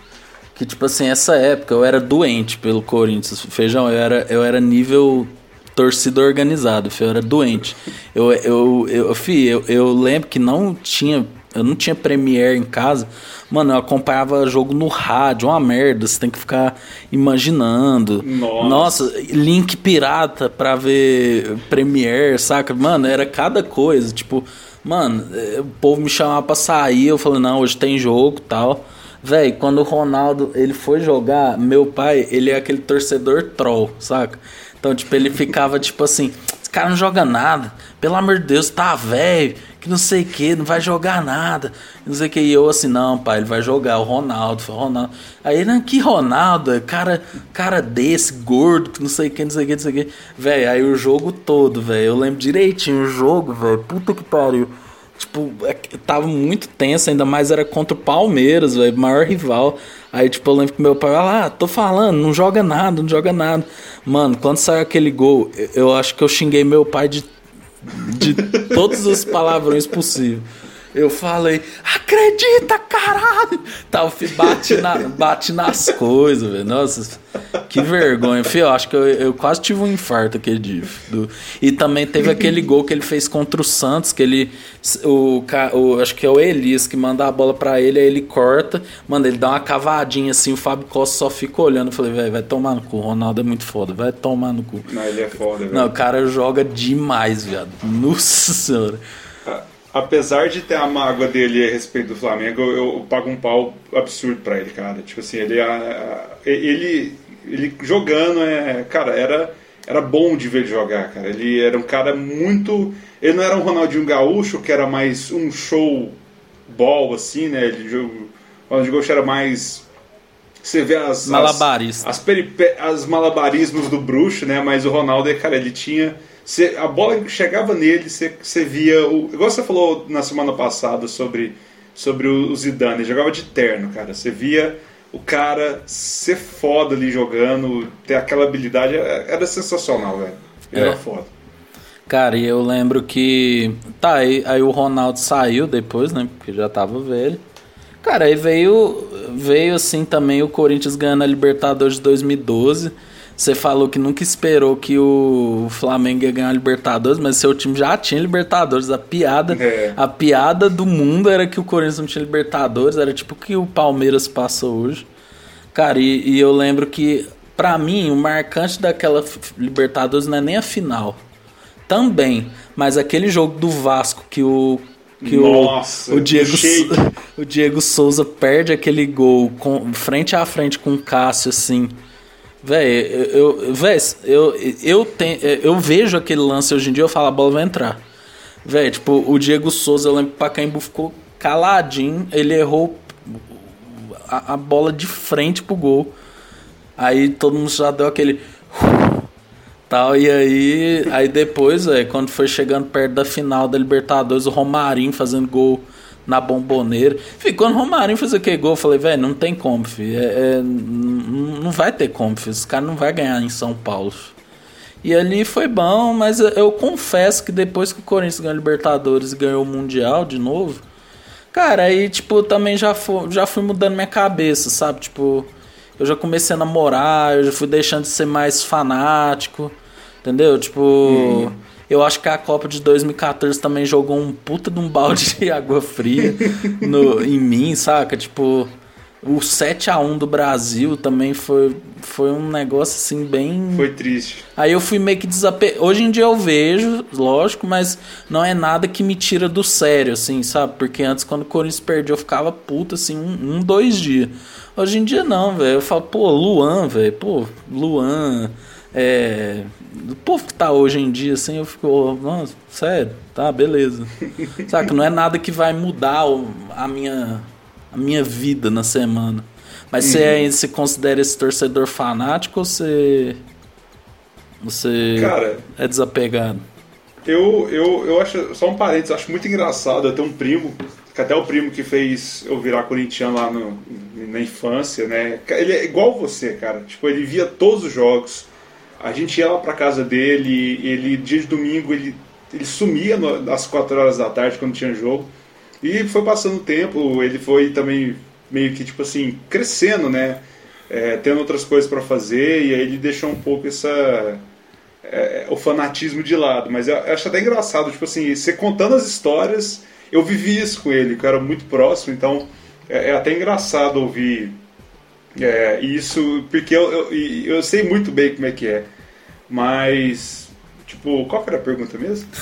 S2: Que, tipo assim, essa época eu era doente pelo Corinthians. Feijão, eu era, eu era nível torcida organizado, eu era doente. Eu, eu, eu, fi, eu, eu lembro que não tinha. Eu não tinha Premiere em casa. Mano, eu acompanhava jogo no rádio, uma merda. Você tem que ficar imaginando. Nossa, Nossa link pirata pra ver Premiere, saca? Mano, era cada coisa. Tipo, mano, eh, o povo me chamava pra sair. Eu falei, não, hoje tem jogo tal. Véi, quando o Ronaldo ele foi jogar, meu pai, ele é aquele torcedor troll, saca? Então, tipo, ele ficava tipo assim: esse cara não joga nada, pelo amor de Deus, tá velho, que não sei o que, não vai jogar nada, não sei o que. E eu assim: não, pai, ele vai jogar, o Ronaldo, foi o Ronaldo. Aí ele, que Ronaldo, cara, cara desse, gordo, que não sei o que, não sei o que, não sei o que. Véi, aí o jogo todo, velho, eu lembro direitinho o jogo, velho, puta que pariu. Tipo, é tava muito tenso, ainda mais era contra o Palmeiras, velho, maior rival. Aí, tipo, eu lembro que meu pai, ah, tô falando, não joga nada, não joga nada. Mano, quando saiu aquele gol, eu acho que eu xinguei meu pai de, de todos os palavrões possíveis. Eu falei, acredita, caralho! Tal, bate, na, bate nas coisas, velho. Nossa, que vergonha. Fio, acho que eu, eu, quase tive um infarto aquele dia. Do, e também teve aquele gol que ele fez contra o Santos, que ele. O, o, acho que é o Elias que manda a bola para ele, aí ele corta, manda, ele dá uma cavadinha assim, o Fábio Costa só fica olhando. Eu falei, velho, vai tomar no cu. O Ronaldo é muito foda, vai tomar no cu.
S1: Não, ele é foda, velho.
S2: Não, o cara joga demais, viado. Nossa senhora.
S1: Apesar de ter a mágoa dele a respeito do Flamengo, eu, eu pago um pau absurdo pra ele, cara. Tipo assim, ele, ele, ele jogando, é, cara, era, era bom de ver ele jogar, cara. Ele era um cara muito. Ele não era um Ronaldinho Gaúcho, que era mais um show ball, assim, né? Ele, o Ronaldinho Gaúcho era mais. Você vê as.
S2: Malabarista.
S1: As, as, as malabarismos do bruxo, né? Mas o Ronaldo, cara, ele tinha você, a bola chegava nele, você, você via. O, igual você falou na semana passada sobre, sobre o, Zidane, ele jogava de terno, cara. Você via o cara ser foda ali jogando, ter aquela habilidade, é, era sensacional, velho. Era é. foda.
S2: Cara, e eu lembro que. Tá, aí, aí o Ronaldo saiu depois, né? Porque já tava velho. Cara, aí veio, veio assim também o Corinthians ganhando a Libertadores de 2012. Você falou que nunca esperou que o Flamengo ia ganhar a Libertadores, mas seu time já tinha Libertadores. A piada, é. a piada do mundo era que o Corinthians não tinha Libertadores, era tipo o que o Palmeiras passou hoje. Cara, e, e eu lembro que, para mim, o marcante daquela Libertadores não é nem a final. Também, mas aquele jogo do Vasco que o que Nossa, o, o, Diego, o Diego Souza perde aquele gol com, frente a frente com o Cássio, assim. Véi, eu, véi, eu, eu, tenho, eu vejo aquele lance hoje em dia eu falo, a bola vai entrar. Véi, tipo, o Diego Souza, eu lembro que o Pacaembu ficou caladinho, ele errou a, a, bola de frente pro gol. Aí todo mundo já deu aquele. Tal, e aí, aí depois, véi, quando foi chegando perto da final da Libertadores, o Romarinho fazendo gol na bomboneira. Fih, quando o Romarinho fez aquele gol, eu falei, velho, não tem como, filho. É, é, não vai ter como, filho. Esse cara não vai ganhar em São Paulo. E ali foi bom, mas eu confesso que depois que o Corinthians ganhou a Libertadores e ganhou o Mundial de novo, cara, aí, tipo, também já fui, já fui mudando minha cabeça, sabe? Tipo, eu já comecei a namorar, eu já fui deixando de ser mais fanático, entendeu? Tipo. Hum eu acho que a Copa de 2014 também jogou um puta de um balde de água fria no, em mim, saca? Tipo, o 7 a 1 do Brasil também foi, foi um negócio assim bem.
S1: Foi triste.
S2: Aí eu fui meio que desapegado. Hoje em dia eu vejo, lógico, mas não é nada que me tira do sério, assim, sabe? Porque antes, quando o Corinthians perdia, eu ficava puta, assim, um, um dois dias. Hoje em dia não, velho. Eu falo, pô, Luan, velho. Pô, Luan. É, do povo que tá hoje em dia, assim, eu fico, nossa, sério, tá, beleza. Saca, não é nada que vai mudar a minha, a minha vida na semana. Mas uhum. você é, se considera esse torcedor fanático ou você. Você
S1: Cara,
S2: é desapegado?
S1: Eu, eu, eu acho, só um parênteses, acho muito engraçado. Eu tenho um primo, que até o primo que fez eu virar corintiano lá no, na infância, né? Ele é igual você, cara. Tipo, ele via todos os jogos a gente ia lá para casa dele, ele dia de domingo ele, ele sumia no, às 4 horas da tarde quando tinha jogo. E foi passando o tempo, ele foi também meio que tipo assim, crescendo, né? É, tendo outras coisas para fazer, e aí ele deixou um pouco essa é, o fanatismo de lado. Mas eu acho até engraçado, tipo assim, você contando as histórias, eu vivi isso com ele, que eu era muito próximo, então é, é até engraçado ouvir é, isso, porque eu, eu, eu, sei muito bem como é que é. Mas, tipo, qual era a pergunta mesmo?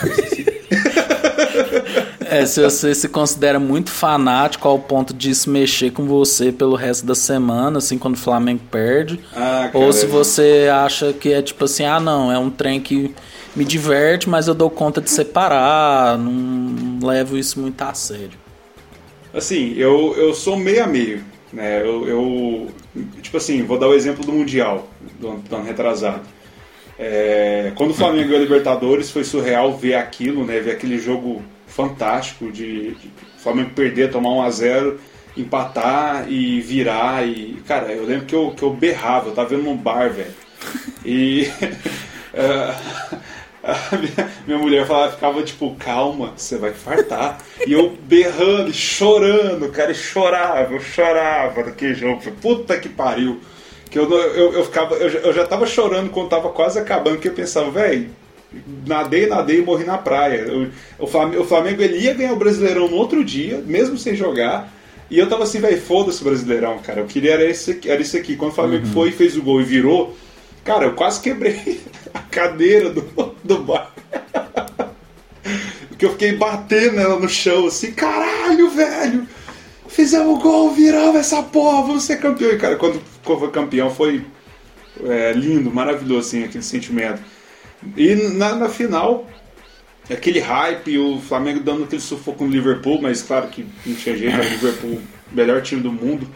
S2: é, se você se considera muito fanático ao ponto de isso mexer com você pelo resto da semana, assim, quando o Flamengo perde. Ah, ou se você acha que é tipo assim, ah não, é um trem que me diverte, mas eu dou conta de separar, não levo isso muito a sério.
S1: Assim, eu, eu sou meio a meio. Né? Eu, eu, tipo assim, vou dar o exemplo do Mundial, do do ano retrasado. É, quando o Flamengo ganhou a Libertadores, foi surreal ver aquilo, né? ver aquele jogo fantástico de, de Flamengo perder, tomar 1 a 0 empatar e virar. E, cara, eu lembro que eu, que eu berrava, eu tava vendo num bar, velho. E. uh, minha, minha, mulher falava, ficava tipo, calma, você vai fartar. E eu berrando, chorando, cara, e chorava, eu chorava daquele jogo. Puta que pariu. Que eu, eu, eu, ficava, eu, eu já tava chorando quando tava quase acabando, que eu pensava, velho, nadei, nadei e morri na praia. O, Flamengo, o Flamengo ele ia ganhar o Brasileirão no outro dia, mesmo sem jogar. E eu tava assim, velho, foda-se o Brasileirão, cara. Eu queria era esse, era isso aqui. Quando o Flamengo uhum. foi, fez o gol e virou, cara, eu quase quebrei a cadeira do, do bar. que eu fiquei batendo ela no chão, assim, caralho, velho! Fizemos gol, viramos essa porra, vamos ser campeão. E, cara, quando foi campeão foi é, lindo, maravilhoso, assim, aquele sentimento. E na, na final, aquele hype, o Flamengo dando aquele sufoco no Liverpool, mas claro que não tinha jeito, o Liverpool, melhor time do mundo.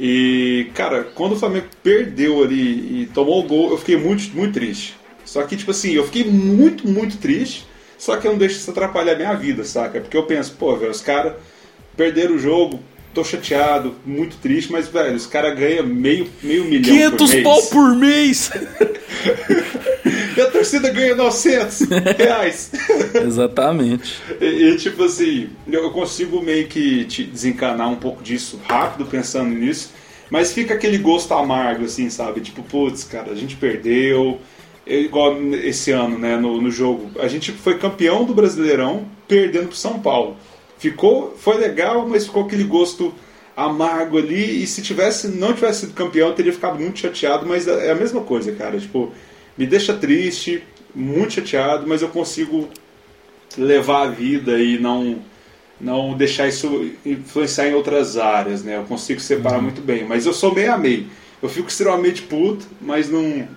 S1: E, cara, quando o Flamengo perdeu ali e tomou o gol, eu fiquei muito, muito triste. Só que, tipo assim, eu fiquei muito, muito triste, só que eu não deixo isso atrapalhar a minha vida, saca? Porque eu penso, pô, velho, os caras perderam o jogo, tô chateado, muito triste, mas, velho, os caras ganham meio, meio milhão 500 por mês.
S2: pau por mês!
S1: e a torcida ganha 900 reais.
S2: Exatamente.
S1: E, e, tipo assim, eu consigo meio que te desencanar um pouco disso rápido, pensando nisso, mas fica aquele gosto amargo, assim, sabe? Tipo, putz, cara, a gente perdeu. É igual esse ano, né, no, no jogo. A gente foi campeão do Brasileirão perdendo pro São Paulo. Ficou, foi legal, mas ficou aquele gosto amargo ali. E se tivesse, não tivesse sido campeão, eu teria ficado muito chateado. Mas é a mesma coisa, cara. Tipo, me deixa triste, muito chateado, mas eu consigo levar a vida e não não deixar isso influenciar em outras áreas, né? Eu consigo separar uhum. muito bem. Mas eu sou meio a meio. Eu fico extremamente puto, mas não,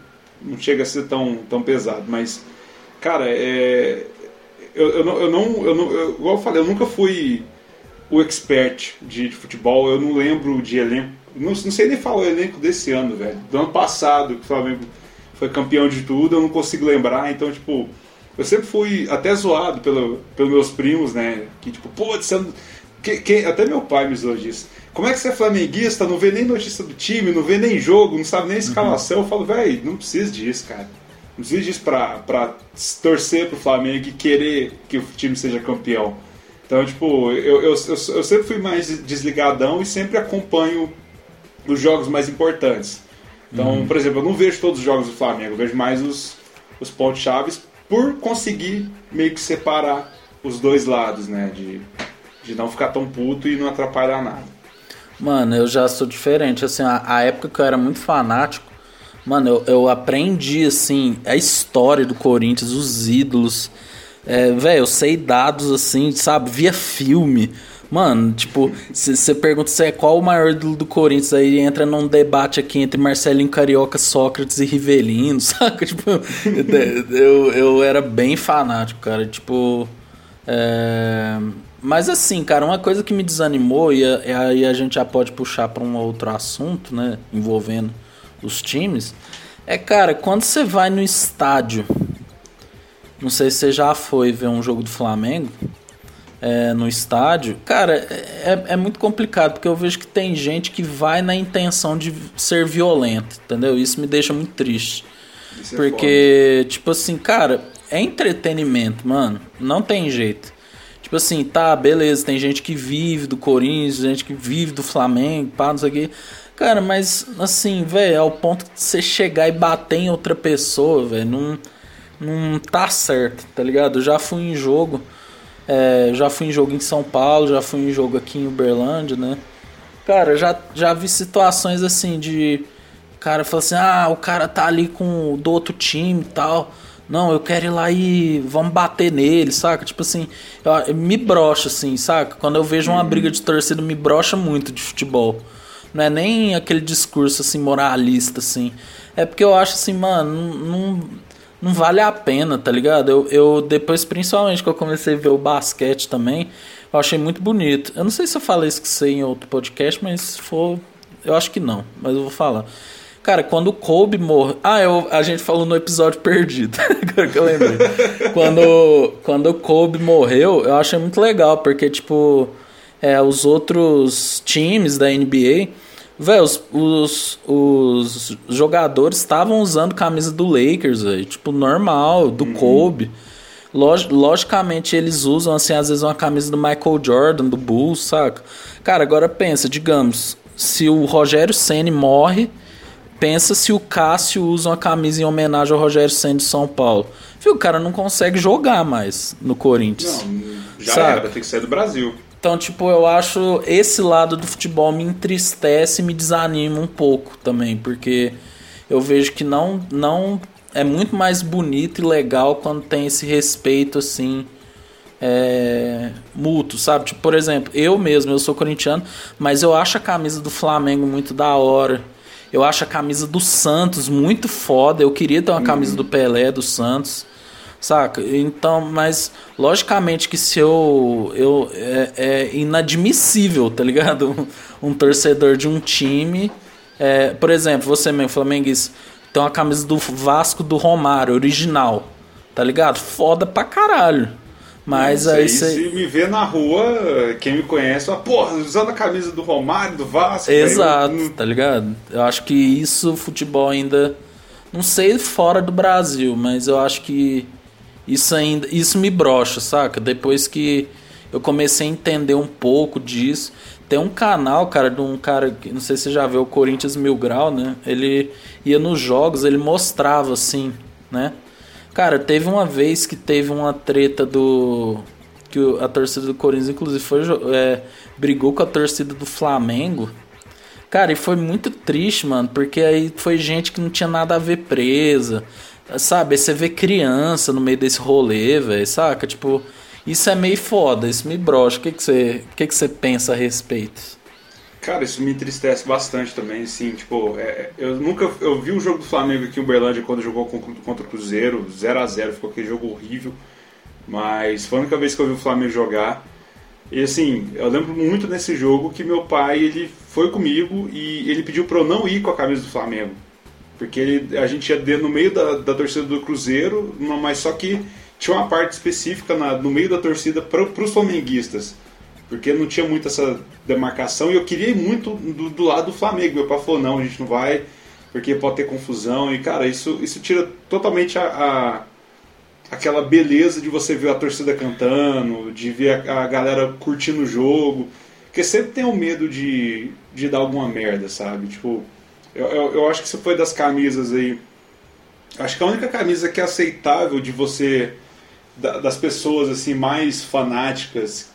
S1: não chega a ser tão, tão pesado. Mas, cara, é, eu, eu, não, eu não, eu não eu, igual eu falei, eu nunca fui o expert de, de futebol, eu não lembro de elenco, não, não sei nem falar o elenco desse ano, velho. Do ano passado, que o Flamengo foi campeão de tudo, eu não consigo lembrar, então, tipo, eu sempre fui até zoado pelo, pelos meus primos, né? Que, tipo, pô, você que, que, até meu pai me zoou disso. Como é que você é flamenguista, não vê nem notícia do time, não vê nem jogo, não sabe nem escalação? Uhum. Eu falo, velho, não precisa disso, cara. Não precisa disso pra, pra torcer pro Flamengo e querer que o time seja campeão. Então, tipo, eu, eu, eu, eu sempre fui mais desligadão e sempre acompanho os jogos mais importantes. Então, uhum. por exemplo, eu não vejo todos os jogos do Flamengo, eu vejo mais os, os pontos chaves por conseguir meio que separar os dois lados, né? De, de não ficar tão puto e não atrapalhar nada.
S2: Mano, eu já sou diferente. Assim, a, a época que eu era muito fanático, mano, eu, eu aprendi, assim, a história do Corinthians, os ídolos. É, velho, eu sei dados, assim, sabe? Via filme. Mano, tipo, se você pergunta se é qual o maior ídolo do Corinthians, aí entra num debate aqui entre Marcelinho Carioca, Sócrates e Rivelino, saca? Tipo, eu, eu era bem fanático, cara. Tipo. É... Mas assim, cara, uma coisa que me desanimou, e aí a gente já pode puxar para um outro assunto, né? Envolvendo os times. É, cara, quando você vai no estádio. Não sei se você já foi ver um jogo do Flamengo. É, no estádio, cara, é, é muito complicado, porque eu vejo que tem gente que vai na intenção de ser violento, entendeu? Isso me deixa muito triste. Isso é porque, é tipo assim, cara, é entretenimento, mano. Não tem jeito. Tipo assim, tá, beleza, tem gente que vive do Corinthians, gente que vive do Flamengo, pá, não sei o quê. Cara, mas assim, velho, ao ponto de você chegar e bater em outra pessoa, velho, não, não tá certo, tá ligado? Eu já fui em jogo, é, já fui em jogo em São Paulo, já fui em jogo aqui em Uberlândia, né? Cara, já, já vi situações assim de. Cara, falou assim: ah, o cara tá ali com do outro time e tal. Não, eu quero ir lá e vamos bater nele, saca? Tipo assim, eu, me brocha, assim, saca? Quando eu vejo uma uhum. briga de torcida, me brocha muito de futebol. Não é nem aquele discurso, assim, moralista, assim. É porque eu acho assim, mano, não, não vale a pena, tá ligado? Eu, eu depois, principalmente, que eu comecei a ver o basquete também, eu achei muito bonito. Eu não sei se eu falei isso que sei em outro podcast, mas se for, eu acho que não, mas eu vou falar. Cara, quando o Kobe morreu. Ah, eu, a gente falou no episódio perdido. Agora que eu lembrei. quando, quando o Kobe morreu, eu achei muito legal, porque, tipo, é, os outros times da NBA. Velho, os, os, os, jogadores estavam usando camisa do Lakers, véio, tipo, normal, do uhum. Kobe. Log, logicamente eles usam, assim, às vezes uma camisa do Michael Jordan, do Bulls, saca? Cara, agora pensa, digamos, se o Rogério Ceni morre Pensa se o Cássio usa uma camisa em homenagem ao Rogério Senna de São Paulo. Viu, o cara não consegue jogar mais no Corinthians.
S1: Não, já sabe? era, tem que sair do Brasil.
S2: Então, tipo, eu acho esse lado do futebol me entristece e me desanima um pouco também, porque eu vejo que não não é muito mais bonito e legal quando tem esse respeito assim é, mútuo, sabe? Tipo, por exemplo, eu mesmo, eu sou corintiano, mas eu acho a camisa do Flamengo muito da hora. Eu acho a camisa do Santos muito foda. Eu queria ter uma uhum. camisa do Pelé, do Santos. Saca? Então, mas logicamente que se eu. eu é, é inadmissível, tá ligado? Um, um, torcedor de um time. É, por exemplo, você mesmo, Flamenguista, tem uma camisa do Vasco do Romário, original. Tá ligado? Foda pra caralho. Mas aí,
S1: você. Se me vê na rua, quem me conhece, fala, porra, usando a camisa do Romário, do Vasco.
S2: Exato, eu... tá ligado? Eu acho que isso, futebol ainda. Não sei fora do Brasil, mas eu acho que isso ainda. Isso me brocha, saca? Depois que eu comecei a entender um pouco disso. Tem um canal, cara, de um cara que não sei se você já viu o Corinthians Mil Grau, né? Ele ia nos jogos, ele mostrava assim, né? Cara, teve uma vez que teve uma treta do. Que a torcida do Corinthians, inclusive, foi, é, brigou com a torcida do Flamengo. Cara, e foi muito triste, mano, porque aí foi gente que não tinha nada a ver presa. Sabe? Você vê criança no meio desse rolê, velho, saca? Tipo, isso é meio foda, isso me brocha. O que, que, você, o que, que você pensa a respeito?
S1: Cara, isso me entristece bastante também, assim, tipo, é, eu nunca, eu vi o jogo do Flamengo aqui em Uberlândia quando jogou contra o Cruzeiro, 0 a 0 ficou aquele jogo horrível, mas foi a única vez que eu vi o Flamengo jogar, e assim, eu lembro muito nesse jogo que meu pai, ele foi comigo e ele pediu para eu não ir com a camisa do Flamengo, porque ele, a gente ia no meio da, da torcida do Cruzeiro, mas só que tinha uma parte específica na, no meio da torcida para os flamenguistas, porque não tinha muito essa demarcação e eu queria ir muito do, do, lado do Flamengo. Meu pai falou: não, a gente não vai, porque pode ter confusão. E cara, isso, isso tira totalmente a, a aquela beleza de você ver a torcida cantando, de ver a, a galera curtindo o jogo. Porque sempre tem o medo de, de dar alguma merda, sabe? Tipo, eu, eu, eu acho que isso foi das camisas aí. Acho que a única camisa que é aceitável de você das pessoas assim mais fanáticas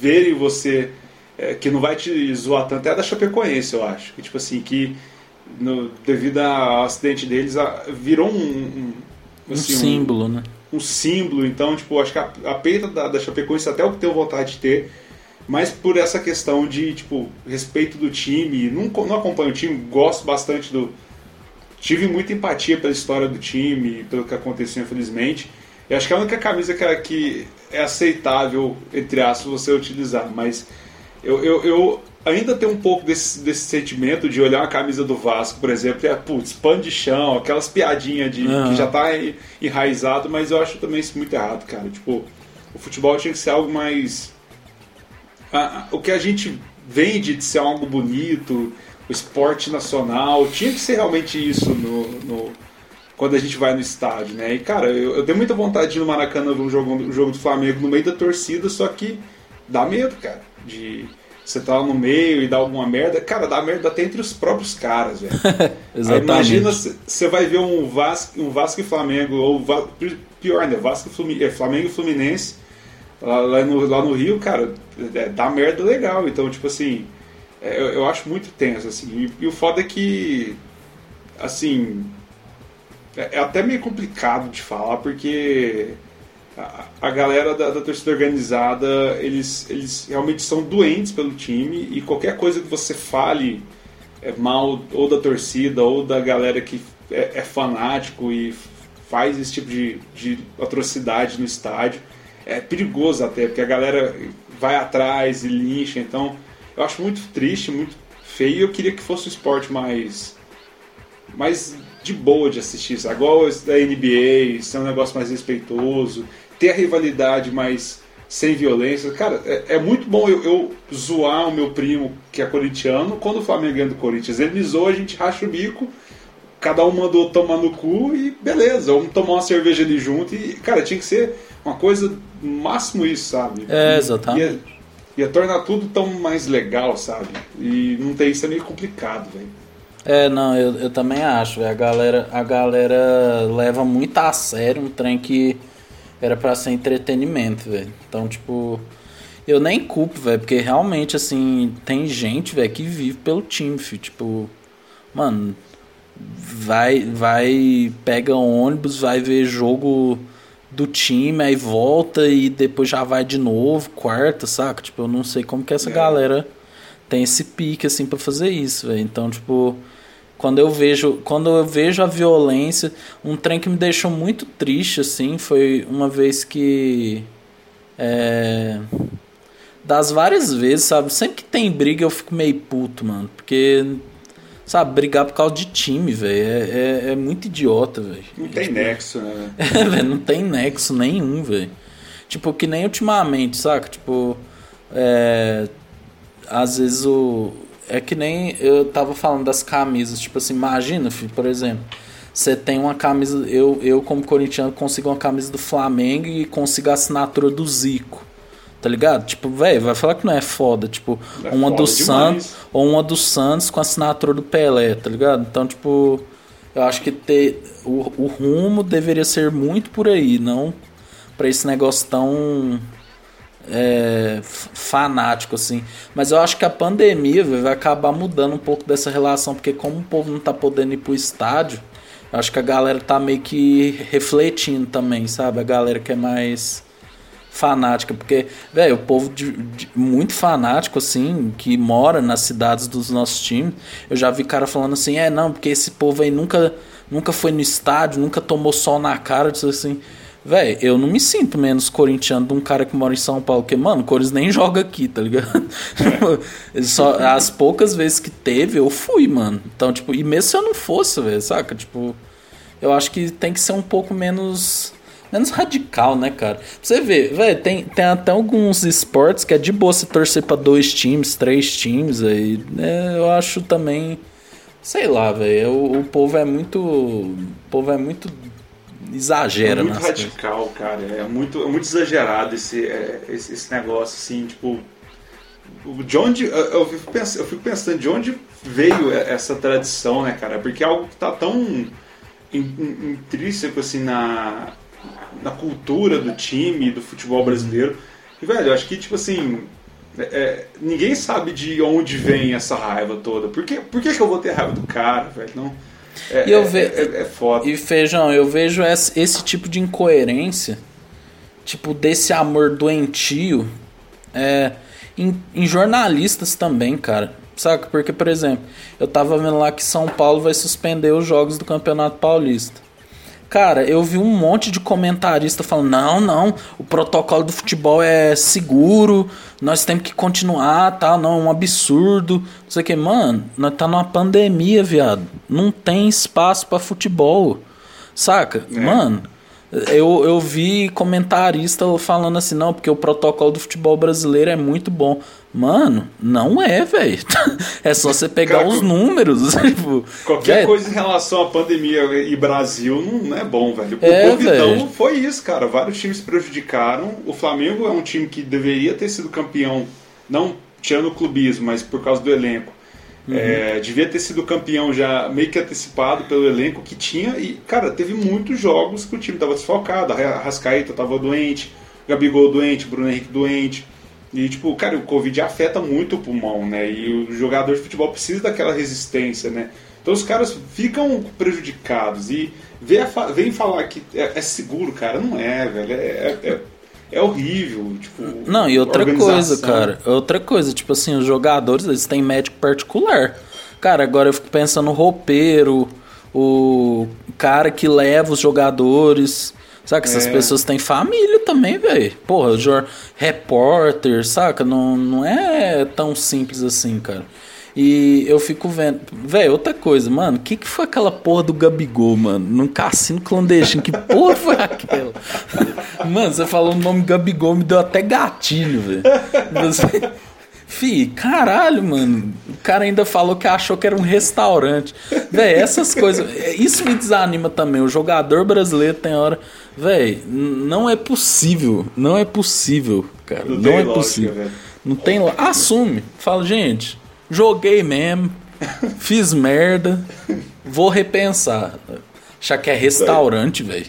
S1: verem você é, que não vai te zoar tanto é a da Chapecoense, eu acho. Que, tipo assim, que no, devido ao acidente deles a, virou um,
S2: um, assim, um símbolo, um, né?
S1: Um símbolo, então, tipo, acho que a, a peita da, da Chapecoense até o que tenho vontade de ter, mas por essa questão de, tipo, respeito do time, não, não acompanho o time, gosto bastante do. Tive muita empatia pela história do time, pelo que aconteceu, infelizmente. Eu acho que a única camisa que, que é aceitável, entre aspas, você utilizar, mas eu, eu, eu ainda tenho um pouco desse, desse sentimento de olhar uma camisa do Vasco, por exemplo, e é, putz, pano de chão, aquelas piadinhas de uhum. que já tá enraizado, mas eu acho também isso muito errado, cara. Tipo, o futebol tinha que ser algo mais. O que a gente vende de ser algo bonito, o esporte nacional, tinha que ser realmente isso no, no quando a gente vai no estádio, né? E cara, eu, eu tenho muita vontade de ir no Maracanã ver um jogo, um jogo do Flamengo no meio da torcida, só que dá medo, cara, de você tá lá no meio e dar alguma merda. Cara, dá merda até entre os próprios caras, velho. imagina, você vai ver um Vasco, um Vasco e Flamengo, ou pior, né? Vasco e é, Flamengo e Fluminense lá, lá, no, lá no Rio, cara, é, dá merda legal. Então, tipo assim, é, eu, eu, acho muito tenso, assim. E, e o foda é que, assim, é, é até meio complicado de falar, porque a, a galera da, da, torcida organizada, eles, eles realmente são doentes pelo time e qualquer coisa que você fale é mal ou da torcida ou da galera que é, é fanático e faz esse tipo de, de atrocidade no estádio, é perigoso até, porque a galera vai atrás e lincha, então eu acho muito triste, muito feio. Eu queria que fosse um esporte mais mais de boa de assistir, sabe? igual da NBA, ser um negócio mais respeitoso, ter a rivalidade mais sem violência. Cara, é, é muito bom eu, eu, zoar o meu primo, que é corintiano, quando o Flamengo ganha do Corinthians. Ele me zoa, a gente racha o bico, cada um mandou tomar no cu e beleza, vamos tomar uma cerveja ali junto. E, cara, tinha que ser uma coisa, máximo isso, sabe?
S2: É, exatamente.
S1: Ia, ia tornar tudo tão mais legal, sabe? E não tem isso é meio complicado, velho.
S2: É, não, eu, eu também acho. A galera, a galera leva muito a sério um trem que era para ser entretenimento, velho. Então, tipo, eu nem culpo, velho, porque realmente, assim, tem gente, velho, que vive pelo time, filho. Tipo, mano, vai, vai, pega ônibus, vai ver jogo do time, aí volta e depois já vai de novo, quarta, saca? Tipo, eu não sei como que essa é. galera tem esse pique assim para fazer isso, velho. Então, tipo, quando eu vejo, quando eu vejo a violência, um trem que me deixou muito triste assim, foi uma vez que é, das várias vezes, sabe? Sempre que tem briga eu fico meio puto, mano, porque sabe, brigar por causa de time, velho, é, é, é, muito idiota, velho.
S1: Não tem tipo, nexo, né?
S2: É, velho, não tem nexo nenhum, velho. Tipo, que nem ultimamente, saca? Tipo, é, às vezes o. É que nem eu tava falando das camisas. Tipo assim, imagina, filho, por exemplo. Você tem uma camisa. Eu, eu como corintiano, consigo uma camisa do Flamengo e consigo a assinatura do Zico. Tá ligado? Tipo, velho, vai falar que não é foda. Tipo, é uma do Santos. Ou uma do Santos com a assinatura do Pelé, tá ligado? Então, tipo. Eu acho que ter. O, o rumo deveria ser muito por aí, não para esse negócio tão é, fanático, assim. Mas eu acho que a pandemia véio, vai acabar mudando um pouco dessa relação, porque como o povo não tá podendo ir pro estádio, eu acho que a galera tá meio que refletindo também, sabe? A galera que é mais fanática, porque, velho, o povo de, de, muito fanático, assim, que mora nas cidades dos nossos times, eu já vi cara falando assim, é, não, porque esse povo aí nunca, nunca foi no estádio, nunca tomou sol na cara, disse assim, Véi, eu não me sinto menos corintiano de um cara que mora em São Paulo, porque, mano, o Corinthians nem joga aqui, tá ligado? Só, as poucas vezes que teve, eu fui, mano. Então, tipo, e mesmo se eu não fosse, velho, saca? Tipo, eu acho que tem que ser um pouco menos. Menos radical, né, cara? Pra você ver, velho, tem, tem até alguns esportes que é de boa você torcer pra dois times, três times aí. Né, eu acho também. Sei lá, velho. O, o povo é muito. O povo é muito exagera,
S1: É muito radical, coisas. cara. É muito, é muito exagerado esse, é, esse, esse, negócio, assim, tipo. De onde. Eu fico, pensando, eu fico pensando de onde veio essa tradição, né, cara? Porque é algo que tá tão intrínseco, assim, na, na cultura do time, do futebol brasileiro. E, velho, eu acho que, tipo assim. É, é, ninguém sabe de onde vem essa raiva toda. Por que, por que, que eu vou ter raiva do cara, velho? Não. É,
S2: e eu ve...
S1: é, é, é foda.
S2: E feijão, eu vejo esse, esse tipo de incoerência, tipo, desse amor doentio, é, em, em jornalistas também, cara. Saca? Porque, por exemplo, eu tava vendo lá que São Paulo vai suspender os jogos do Campeonato Paulista. Cara, eu vi um monte de comentarista falando: não, não, o protocolo do futebol é seguro, nós temos que continuar, tá? Não, é um absurdo. Não sei o que, mano, nós tá numa pandemia, viado. Não tem espaço para futebol. Saca? É. Mano, eu, eu vi comentarista falando assim: não, porque o protocolo do futebol brasileiro é muito bom. Mano, não é, velho. É só você pegar Cara, os números. Tipo,
S1: qualquer coisa em relação à pandemia e Brasil não é bom, velho. O é, Covidão foi isso, cara. Vários times prejudicaram. O Flamengo é um time que deveria ter sido campeão, não tirando o clubismo, mas por causa do elenco. Uhum. É, devia ter sido campeão já meio que antecipado pelo elenco que tinha. E, cara, teve muitos jogos que o time tava desfalcado. A Rascaeta tava doente, Gabigol doente, Bruno Henrique doente. E, tipo, cara, o Covid afeta muito o pulmão, né? E o jogador de futebol precisa daquela resistência, né? Então os caras ficam prejudicados. E vem falar que é, é seguro, cara, não é, velho. É, é, é, é horrível, tipo.
S2: Não, e outra coisa, cara. Outra coisa, tipo assim, os jogadores, eles têm médico particular. Cara, agora eu fico pensando no roupeiro, o cara que leva os jogadores. Saca? Essas é. pessoas têm família também, velho. Porra, o repórter, saca? Não, não é tão simples assim, cara. E eu fico vendo. Velho, outra coisa, mano. O que, que foi aquela porra do Gabigol, mano? Num cassino clandestino. Que porra foi aquela? Mano, você falou o nome Gabigol, me deu até gatilho, velho. Você. Fih, caralho, mano. O cara ainda falou que achou que era um restaurante. Véi, essas coisas. Isso me desanima também. O jogador brasileiro tem hora. Véi, não é possível. Não é possível, cara. Não, não é lógica, possível. Véio. Não tem. Assume. Fala, gente, joguei mesmo. Fiz merda. Vou repensar. Achar que é restaurante, velho.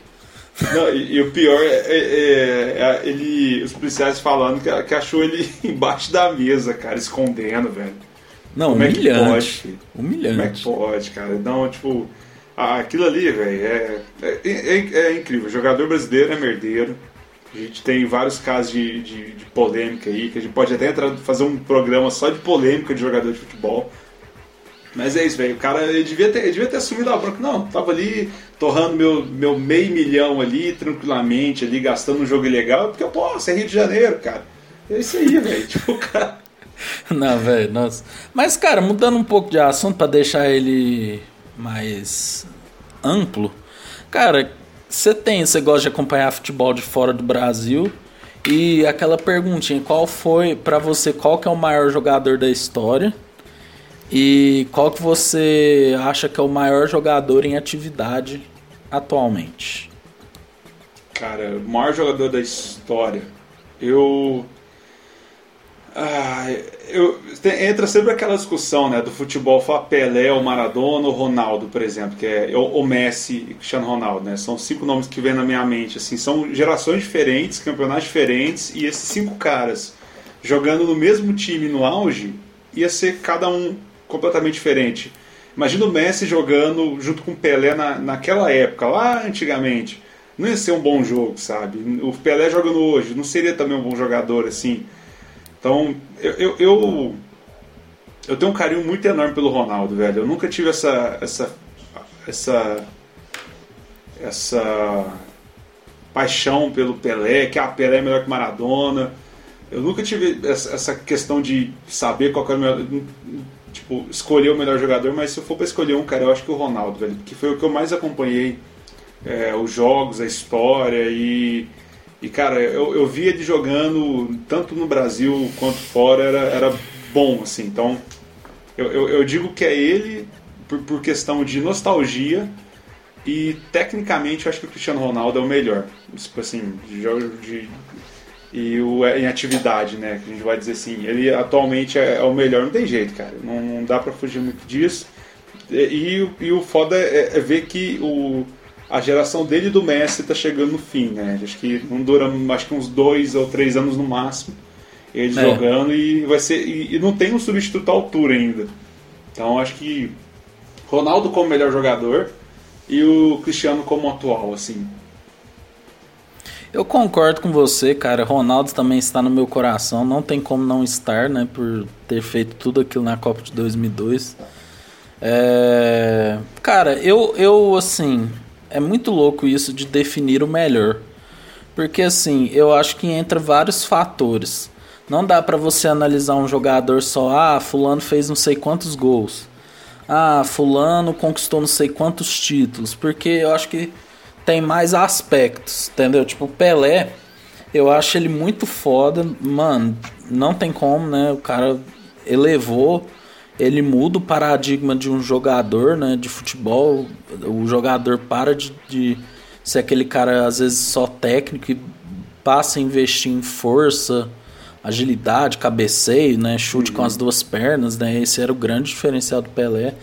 S1: Não, e, e, o pior é, é, é, é, ele, os policiais falando que, que, achou ele embaixo da mesa, cara, escondendo, velho.
S2: Não, Como humilhante. É que pode? Humilhante.
S1: Como é que pode, cara? Não, tipo, aquilo ali, velho, é, é, é, é, incrível. O jogador brasileiro é merdeiro. A gente tem vários casos de, de, de, polêmica aí, que a gente pode até entrar, fazer um programa só de polêmica de jogador de futebol. Mas é isso, velho. O cara ele devia, ter, ele devia ter assumido a bronca. Não, tava ali torrando meu, meu meio milhão ali, tranquilamente, ali, gastando um jogo ilegal, porque, pô, você é Rio de Janeiro, cara. É isso aí, velho. Tipo, cara.
S2: Não, velho, nossa. Mas, cara, mudando um pouco de assunto para deixar ele mais amplo. Cara, você tem, você gosta de acompanhar futebol de fora do Brasil e aquela perguntinha, qual foi para você, qual que é o maior jogador da história? E qual que você acha que é o maior jogador em atividade atualmente?
S1: Cara, o maior jogador da história. Eu ah, eu, entra sempre aquela discussão né, do futebol, falar Pelé, o Maradona, o Ronaldo, por exemplo, que é o, Messi e Cristiano Ronaldo, né? São cinco nomes que vêm na minha mente, assim, são gerações diferentes, campeonatos diferentes, e esses cinco caras jogando no mesmo time no auge, ia ser cada um completamente diferente. Imagina o Messi jogando junto com o Pelé na, naquela época, lá antigamente. Não ia ser um bom jogo, sabe? O Pelé jogando hoje não seria também um bom jogador, assim. Então, eu, eu, eu, eu, tenho um carinho muito enorme pelo Ronaldo, velho. Eu nunca tive essa. essa. essa. essa paixão pelo Pelé, que a ah, Pelé é melhor que Maradona. Eu nunca tive essa questão de saber qual era o melhor. Tipo, escolher o melhor jogador, mas se eu for para escolher um, cara, eu acho que o Ronaldo, velho. Que foi o que eu mais acompanhei. É, os jogos, a história e e, cara, eu, eu vi ele jogando tanto no Brasil quanto fora, era, era bom, assim. Então, eu, eu, eu digo que é ele por, por, questão de nostalgia e, tecnicamente, eu acho que o Cristiano Ronaldo é o melhor. Tipo assim, de de... E o, em atividade, né? Que a gente vai dizer assim. Ele atualmente é, é o melhor, não tem jeito, cara. Não, não dá pra fugir muito disso. E, e, e o foda é, é ver que o a geração dele e do Messi está chegando no fim, né? Acho que não dura acho que uns dois ou três anos no máximo eles é. jogando e vai ser e, e, não tem um substituto à altura ainda. Então acho que Ronaldo como melhor jogador e o Cristiano como atual, assim.
S2: Eu concordo com você, cara. Ronaldo também está no meu coração. Não tem como não estar, né? Por ter feito tudo aquilo na Copa de 2002. É... Cara, eu, eu assim, é muito louco isso de definir o melhor. Porque assim, eu acho que entra vários fatores. Não dá para você analisar um jogador só, ah, fulano fez não sei quantos gols. Ah, fulano conquistou não sei quantos títulos, porque eu acho que tem mais aspectos, entendeu? Tipo, o Pelé, eu acho ele muito foda, mano, não tem como, né? O cara elevou ele muda o paradigma de um jogador né, de futebol. O jogador para de, de ser aquele cara, às vezes, só técnico e passa a investir em força, agilidade, cabeceio, né, chute uhum. com as duas pernas. Né, esse era o grande diferencial do Pelé.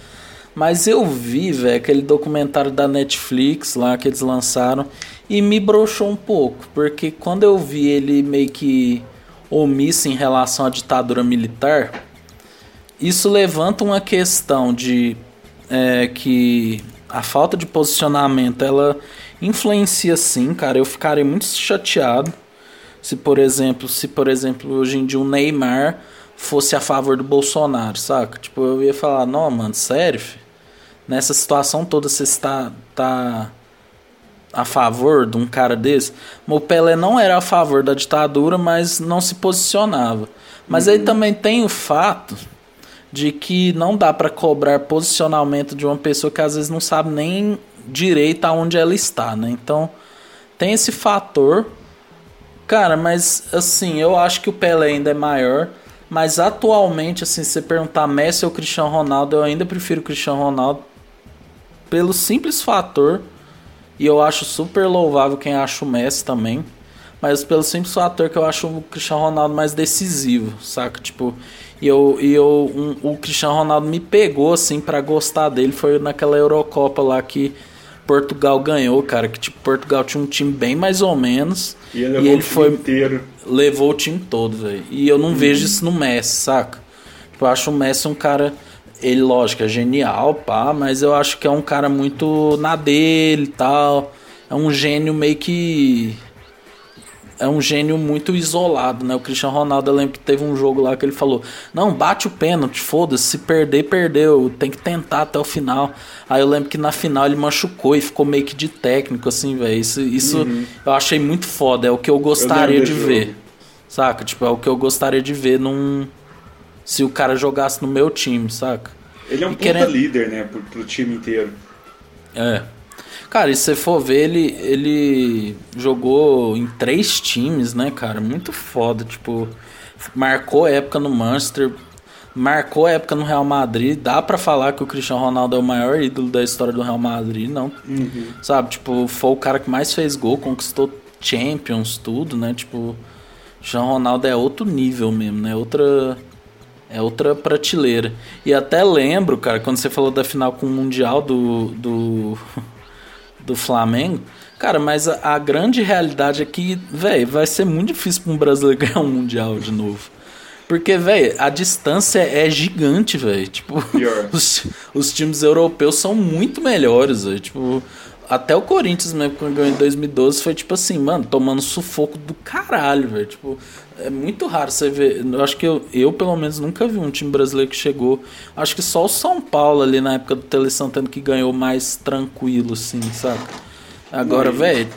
S2: Mas eu vi, velho, aquele documentário da Netflix lá que eles lançaram e me broxou um pouco, porque quando eu vi ele meio que omisso em relação à ditadura militar, isso levanta uma questão de é, que a falta de posicionamento ela influencia sim, cara. Eu ficaria muito chateado se, por exemplo, se por exemplo hoje em dia o Neymar fosse a favor do Bolsonaro, saca? Tipo, eu ia falar, não, mano, sério? Filho? Nessa situação toda você está tá a favor de um cara desse? O Pelé não era a favor da ditadura, mas não se posicionava. Mas uhum. aí também tem o fato de que não dá para cobrar posicionamento de uma pessoa que às vezes não sabe nem direito aonde ela está, né? Então tem esse fator. Cara, mas assim, eu acho que o Pelé ainda é maior. Mas atualmente, assim, se você perguntar Messi ou Cristiano Ronaldo, eu ainda prefiro o Cristiano Ronaldo pelo simples fator. E eu acho super louvável quem acha o Messi também. Mas pelo simples fator que eu acho o Cristiano Ronaldo mais decisivo, saca? Tipo, e eu, e eu um, o Cristiano Ronaldo me pegou assim para gostar dele foi naquela Eurocopa lá que Portugal ganhou, cara, que tipo Portugal tinha um time bem mais ou menos
S1: e ele, e ele foi inteiro.
S2: levou o time todo, velho. E eu não uhum. vejo isso no Messi, saca? Tipo, eu acho o Messi um cara ele, lógico, é genial, pá, mas eu acho que é um cara muito na dele e tal. É um gênio meio que. É um gênio muito isolado, né? O Cristiano Ronaldo, eu lembro que teve um jogo lá que ele falou: Não, bate o pênalti, foda-se, se perder, perdeu, tem que tentar até o final. Aí eu lembro que na final ele machucou e ficou meio que de técnico, assim, velho. Isso, isso uhum. eu achei muito foda, é o que eu gostaria eu de ver. Saca? Tipo, é o que eu gostaria de ver num se o cara jogasse no meu time, saca?
S1: Ele é um puta querendo... líder, né, pro, pro time inteiro.
S2: É. Cara, e se você for ver, ele, ele jogou em três times, né, cara? Muito foda. Tipo, marcou época no Manchester, marcou época no Real Madrid. Dá para falar que o Cristiano Ronaldo é o maior ídolo da história do Real Madrid, não? Uhum. Sabe, tipo, foi o cara que mais fez gol, conquistou Champions, tudo, né? Tipo, o Cristiano Ronaldo é outro nível mesmo, né? Outra é outra prateleira. E até lembro, cara, quando você falou da final com o Mundial do, do, do Flamengo. Cara, mas a, a grande realidade é que, velho, vai ser muito difícil para um brasileiro ganhar um Mundial de novo. Porque, velho, a distância é gigante, velho. Tipo, os, os times europeus são muito melhores, velho. Tipo, até o Corinthians mesmo, quando ganhou em 2012, foi tipo assim, mano, tomando sufoco do caralho, velho. Tipo, é muito raro você ver. Eu acho que eu, eu, pelo menos, nunca vi um time brasileiro que chegou. Acho que só o São Paulo ali na época do Tele Santana que ganhou mais tranquilo, assim, sabe? Agora, velho.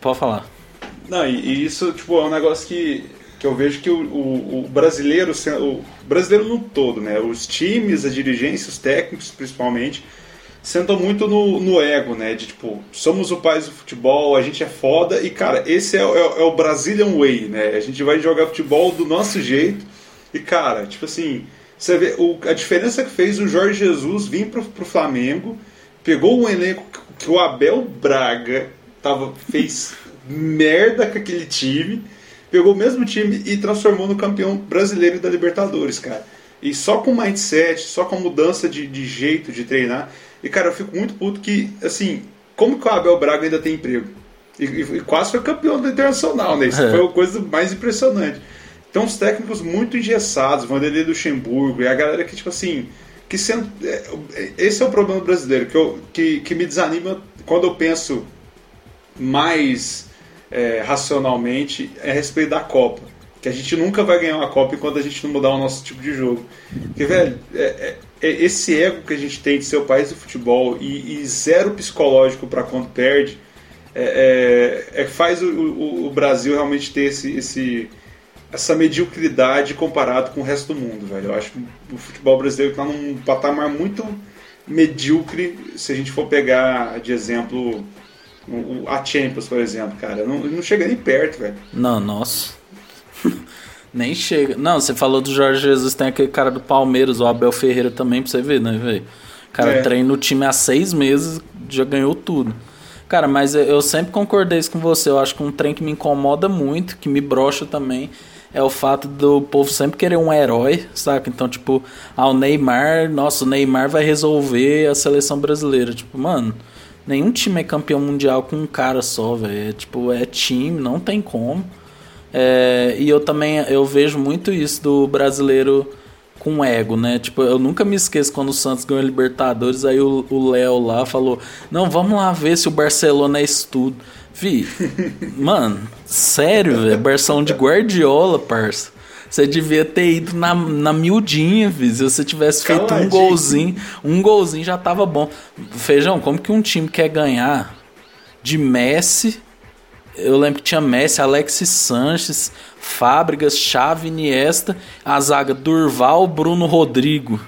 S2: Pode falar.
S1: Não, e, e, isso, tipo, é um negócio que, que eu vejo que o, o, o brasileiro, o brasileiro no todo, né? Os times, a dirigência, os técnicos, principalmente sentam muito no, no ego, né? De tipo, somos o país do futebol, a gente é foda. E, cara, esse é, é, é, o Brazilian Way, né? A gente vai jogar futebol do nosso jeito. E, cara, tipo assim, você vê o, a diferença que fez o Jorge Jesus vir pro, pro Flamengo, pegou um elenco que o Abel Braga tava, fez merda com aquele time, pegou o mesmo time e transformou no campeão brasileiro da Libertadores, cara. E só com mindset, só com mudança de, de jeito de treinar. E, cara, eu fico muito puto que, assim, como que o Abel Braga ainda tem emprego? E, e quase foi campeão do Internacional, né? Isso é. foi a coisa mais impressionante. Então, os técnicos muito engessados, Vanderlei Luxemburgo, e a galera que, tipo assim, que sendo, é, esse é o problema brasileiro, que, eu, que, que me desanima quando eu penso mais é, racionalmente a respeito da Copa. Que a gente nunca vai ganhar uma Copa enquanto a gente não mudar o nosso tipo de jogo. Porque, velho, é, é é, esse ego que a gente tem de ser o país do futebol e, e zero psicológico para quando perde é, é, é faz o, o, o, Brasil realmente ter esse, esse, essa mediocridade comparado com o resto do mundo, velho. Eu acho que o futebol brasileiro está num patamar muito medíocre se a gente for pegar de exemplo a Champions, por exemplo, cara. Não, não chega nem perto, velho.
S2: Não, nossa. Nem chega. Não, você falou do Jorge Jesus, tem aquele cara do Palmeiras, o Abel Ferreira também, pra você ver, né, velho? O cara é. treina o time há seis meses, já ganhou tudo. Cara, mas eu sempre concordei isso com você. Eu acho que um trem que me incomoda muito, que me brocha também, é o fato do povo sempre querer um herói, saca? Então, tipo, ah, o Neymar, nossa, o Neymar vai resolver a seleção brasileira. Tipo, mano, nenhum time é campeão mundial com um cara só, velho. É, tipo, é time, não tem como. É, e eu também eu vejo muito isso do brasileiro com ego, né? Tipo, eu nunca me esqueço quando o Santos ganhou a Libertadores, aí o Léo lá falou: Não, vamos lá ver se o Barcelona é isso tudo. Vi, mano, sério, velho, Barcelona de Guardiola, parça. Você devia ter ido na, na miudinha, vi. Se você tivesse feito Caladinho. um golzinho, um golzinho já tava bom. Feijão, como que um time quer ganhar de Messi, eu lembro que tinha Messi, Alexis Sanches, Fábricas, Chave, Iniesta, a zaga Durval, Bruno Rodrigo.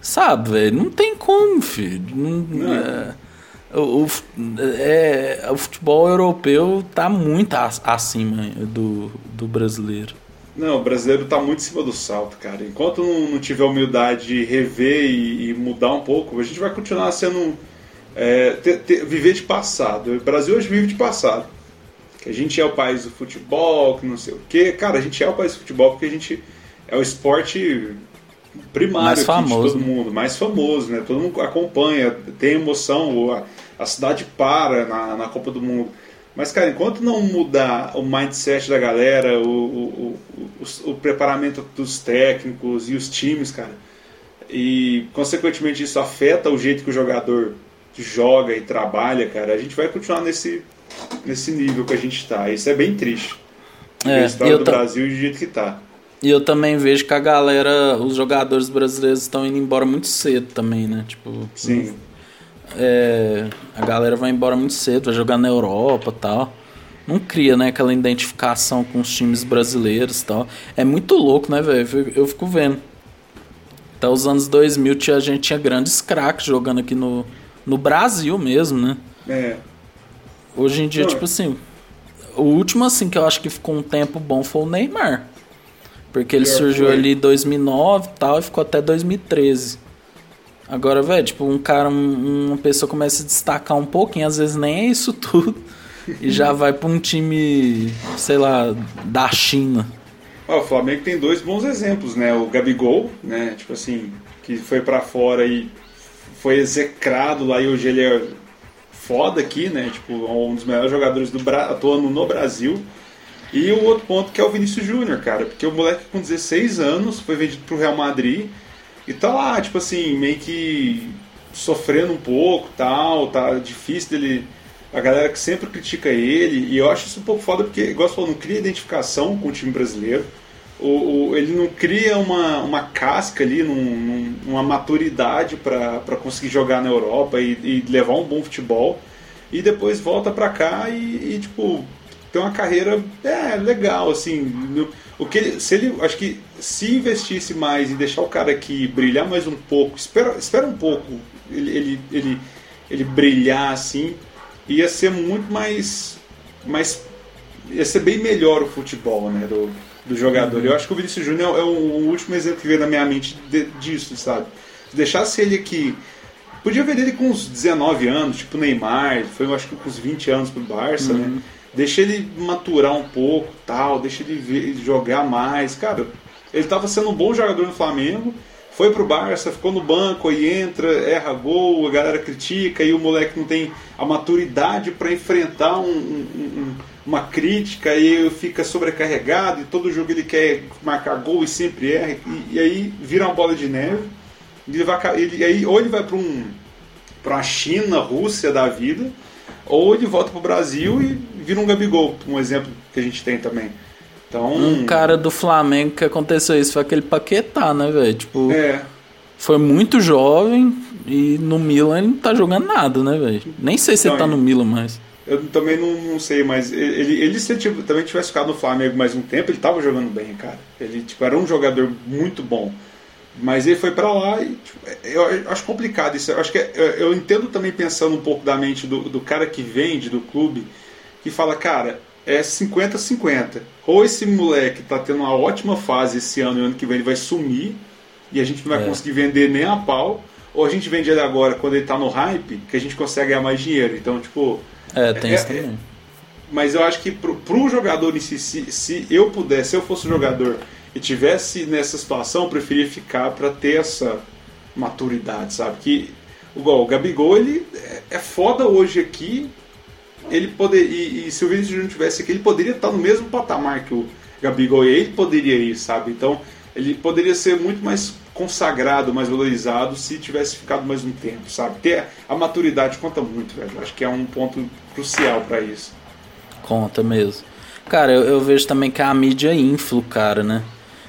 S2: Sabe, velho? Não tem como, filho. Não, é, o, é, o futebol europeu tá muito acima do, do brasileiro.
S1: Não, o brasileiro tá muito em cima do salto, cara. Enquanto não, não tiver humildade de rever e, e, mudar um pouco, a gente vai continuar sendo. É, ter, ter, viver de passado. O Brasil hoje vive de passado que a gente é o país do futebol, que não sei o quê. Cara, a gente é o país do futebol porque a gente é o esporte primário
S2: de todo
S1: né? mundo, mais famoso, né? Todo mundo acompanha, tem emoção, a, a cidade para na, na Copa do Mundo. Mas, cara, enquanto não mudar o mindset da galera, o, o, o, o, o preparamento dos técnicos e os times, cara, e consequentemente isso afeta o jeito que o jogador joga e trabalha, cara, a gente vai continuar nesse, nesse nível que a gente está. Isso é bem triste. É, a história do Brasil do jeito que está.
S2: E eu também vejo que a galera, os jogadores brasileiros estão indo embora muito cedo também, né? Tipo,
S1: Sim.
S2: É, a galera vai embora muito cedo, vai jogar na Europa tal. Não cria, né, aquela identificação com os times brasileiros tal. É muito louco, né, velho? Eu fico vendo. Até os anos 2000 tinha, a gente tinha grandes craques jogando aqui no, no Brasil mesmo, né?
S1: É.
S2: Hoje em dia, tipo assim, o último assim que eu acho que ficou um tempo bom foi o Neymar. Porque ele surgiu foi. ali em 2009 e tal e ficou até 2013. Agora, velho, tipo, um cara, um, uma pessoa começa a destacar um pouquinho, às vezes nem é isso tudo, e já vai pra um time, sei lá, da China.
S1: Ó, o Flamengo tem dois bons exemplos, né? O Gabigol, né? Tipo assim, que foi para fora e foi execrado lá e hoje ele é foda aqui, né? Tipo, um dos melhores jogadores do Bra atuando no Brasil. E o outro ponto que é o Vinícius Júnior, cara, porque o moleque com 16 anos foi vendido pro Real Madrid e tá lá, tipo assim, meio que sofrendo um pouco, tal, tá difícil dele a galera que sempre critica ele, e eu acho isso um pouco foda porque, igual você falou, não cria identificação com o time brasileiro, o, o ele não cria uma, uma casca ali, num, num, uma maturidade para conseguir jogar na Europa e, e, levar um bom futebol, e depois volta para cá e, e, tipo, tem uma carreira é, legal, assim, no, o que ele, se ele, acho que se investisse mais e deixar o cara aqui brilhar mais um pouco, espera, espera um pouco ele, ele, ele, ele brilhar assim, ia ser muito mais, mais ia ser bem melhor o futebol, né, do, do jogador. Uhum. Eu acho que o Vinícius Júnior é o, o, último exemplo que veio na minha mente de, disso, sabe? Se deixasse ele aqui, podia ver ele com uns 19 anos, tipo Neymar, foi eu acho que com uns 20 anos pro Barça, né? uhum. né? Deixa ele maturar um pouco, tal, deixa ele ver, jogar mais, cara. Ele estava sendo um bom jogador no Flamengo, foi pro Barça, ficou no banco, aí entra, erra gol, a galera critica, e o moleque não tem a maturidade para enfrentar um, um, uma crítica, e fica sobrecarregado, e todo jogo ele quer marcar gol e sempre erra, e, e aí vira uma bola de neve. Ele vai, ele, aí, ou ele vai para um, a China, Rússia da vida, ou ele volta pro Brasil e vira um Gabigol, um exemplo que a gente tem também. Então,
S2: um cara do Flamengo que aconteceu isso foi aquele Paquetá, né, velho? Tipo,
S1: é.
S2: foi muito jovem e no Milan ele não tá jogando nada, né, velho? Nem sei se então, ele tá no Milan mais.
S1: Eu também não, não sei, mas ele, ele se ele também tivesse ficado no Flamengo mais um tempo, ele tava jogando bem, cara. Ele tipo, era um jogador muito bom. Mas ele foi para lá e tipo, eu acho complicado isso. Eu acho que é, eu, eu entendo também pensando um pouco da mente do, do cara que vende do clube, que fala, cara, é 50-50. Ou esse moleque tá tendo uma ótima fase esse ano e ano que vem ele vai sumir e a gente não vai é. conseguir vender nem a pau, ou a gente vende ele agora quando ele tá no hype, que a gente consegue ganhar mais dinheiro. Então, tipo.
S2: É, tem é, isso também.
S1: mas eu acho que pro, pro jogador em si, se, se eu pudesse, se eu fosse jogador e tivesse nessa situação, eu preferia ficar para ter essa maturidade, sabe? Que igual o Gabigol, ele é, é foda hoje aqui, ele poder e, e, se o Vinícius Júnior tivesse aqui, ele poderia estar no mesmo patamar que o Gabigol e ele poderia ir, sabe? Então, ele poderia ser muito mais consagrado, mais valorizado se tivesse ficado mais um tempo, sabe? Ter a maturidade conta muito, velho. Acho que é um ponto crucial para isso.
S2: Conta mesmo. Cara, eu, eu, vejo também que a mídia infla o cara, né?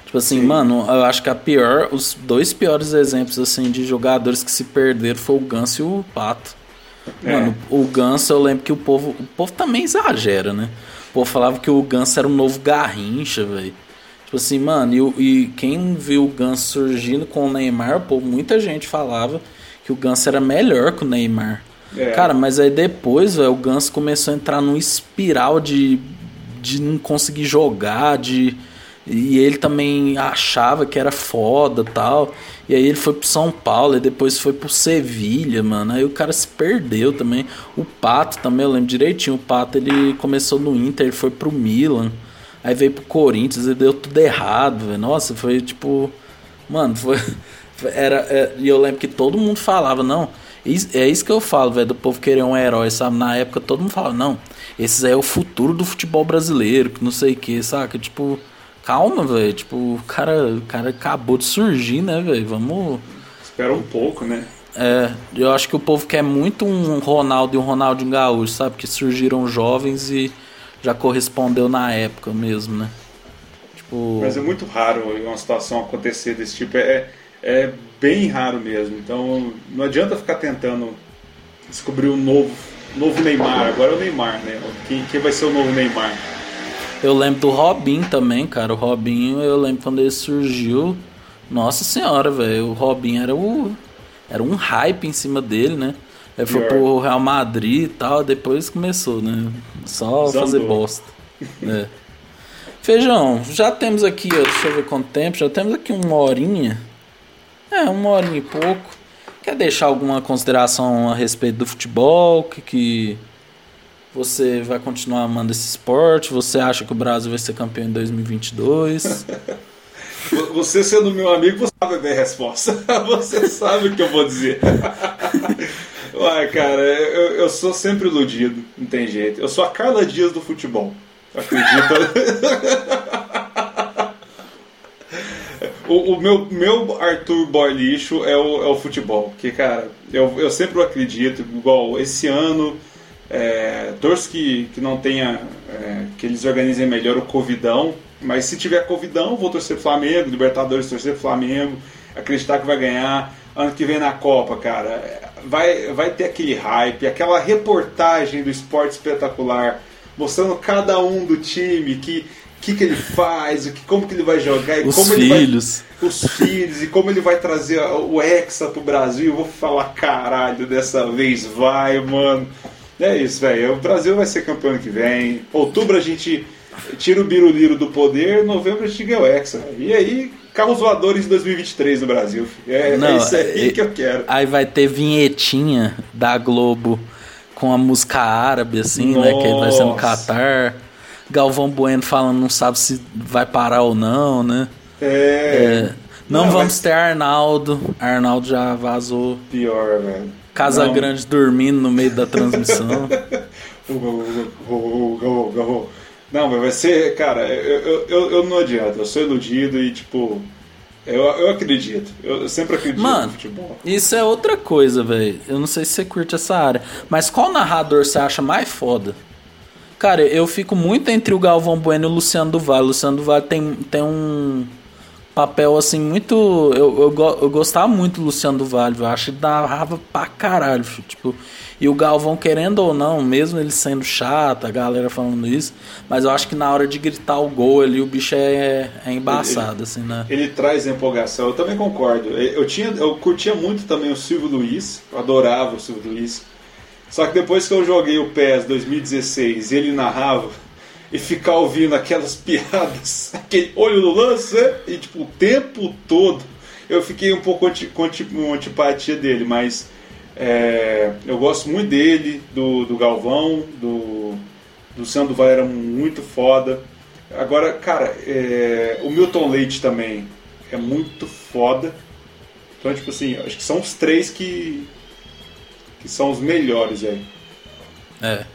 S2: Tipo assim, Sim. mano, eu acho que a pior, os dois piores exemplos assim de jogadores que se perderam foi o Ganso e o Pato. É. Mano, o Ganso, eu lembro que o povo. O povo também exagera, né? O povo falava que o Ganso era um novo Garrincha, velho. Tipo assim, mano, e, e, quem viu o Ganso surgindo com o Neymar, pô, muita gente falava que o Ganso era melhor que o Neymar. É. Cara, mas aí depois, velho, o Ganso começou a entrar num espiral de, de não conseguir jogar, de e ele também achava que era foda tal. E aí ele foi pro São Paulo e depois foi pro Sevilha, mano. Aí o cara se perdeu também. O Pato também, eu lembro direitinho. O Pato ele começou no Inter, ele foi pro Milan. Aí veio pro Corinthians e deu tudo errado, velho. Nossa, foi tipo. Mano, foi. Era, é, e eu lembro que todo mundo falava, não. É isso que eu falo, velho, do povo querer um herói, sabe? Na época todo mundo falava, não, esse é o futuro do futebol brasileiro, que não sei o que, saca? Tipo, calma, velho. Tipo, o cara, o cara acabou de surgir, né, velho? Vamos.
S1: Espera um pouco, né?
S2: É, eu acho que o povo quer muito um Ronaldo e um Ronaldinho Gaúcho, sabe? Que surgiram jovens e já correspondeu na época mesmo, né?
S1: Tipo... Mas é muito raro uma situação acontecer desse tipo. É, é bem raro mesmo. Então não adianta ficar tentando descobrir um novo, novo Neymar. Agora é o Neymar, né? Quem, quem vai ser o novo Neymar?
S2: Eu lembro do Robinho também, cara. O Robinho, eu lembro quando ele surgiu. Nossa senhora, velho. O Robinho era o era um hype em cima dele, né? Ele foi pro Real Madrid e tal, depois começou, né? Só Zandou. fazer bosta. é. Feijão, já temos aqui, ó, deixa eu ver quanto tempo, já temos aqui uma horinha. É, uma horinha e pouco. Quer deixar alguma consideração a respeito do futebol? Que, que você vai continuar amando esse esporte? Você acha que o Brasil vai ser campeão em 2022?
S1: Você sendo meu amigo, você sabe a minha resposta. Você sabe o que eu vou dizer. Uai, cara, eu, eu sou sempre iludido, não tem jeito. Eu sou a Carla Dias do futebol. Acredita? o, o, meu, meu Arthur Boy lixo é o, é o futebol. Que, cara, eu, eu sempre acredito, igual esse ano, é, torço que, que não tenha. É, que eles organizem melhor o Covidão mas se tiver Covidão, vou torcer Flamengo, Libertadores torcer Flamengo, acreditar que vai ganhar. Ano que vem na Copa, cara, vai, vai ter aquele hype, aquela reportagem do esporte espetacular, mostrando cada um do time, que que, que ele faz, que, como que ele vai jogar,
S2: os
S1: como
S2: filhos.
S1: Vai, os filhos, e como ele vai trazer o Hexa pro Brasil. Eu vou falar, caralho, dessa vez vai, mano. É isso, velho. O Brasil vai ser campeão que vem. Outubro a gente tira o Biruliro do poder, novembro a gente ganha o Hexa. E aí, carros voadores em 2023 no Brasil. É, Não, é isso aí é, que eu quero.
S2: Aí vai ter vinhetinha da Globo com a música árabe, assim, Nossa. né? Que vai ser no Catar. Galvão Bueno falando, não sabe se vai parar ou não, né?
S1: É.
S2: é não, não, vamos mas... ter Arnaldo. Arnaldo já vazou.
S1: Pior, velho.
S2: Casa não. Grande dormindo no meio da transmissão.
S1: Não, mas vai ser, cara, eu, eu, eu não adianta, eu sou iludido e tipo. Eu, eu acredito, eu sempre acredito
S2: Mano,
S1: no futebol.
S2: Isso é outra coisa, velho. Eu não sei se você curte essa área. Mas qual narrador você acha mais foda? Cara, eu fico muito entre o Galvão Bueno e o Luciano Duval. O Luciano Duval tem, tem um papel assim muito. Eu, eu, eu gostava muito do Luciano do Vale, eu acho que narrava pra caralho. Tipo, e o Galvão, querendo ou não, mesmo ele sendo chato, a galera falando isso, mas eu acho que na hora de gritar o gol ali, o bicho é, é embaçado,
S1: ele,
S2: assim, né?
S1: Ele traz empolgação, eu também concordo. Eu, tinha, eu curtia muito também o Silvio Luiz, eu adorava o Silvio Luiz. Só que depois que eu joguei o PES 2016 e ele narrava, e ficar ouvindo aquelas piadas, aquele olho no lance, e tipo, o tempo todo eu fiquei um pouco com antipatia dele, mas é, eu gosto muito dele, do, do Galvão, do, do Sandro Vai era muito foda. Agora, cara, é, o Milton Leite também é muito foda. Então, tipo assim, acho que são os três que, que são os melhores aí.
S2: É.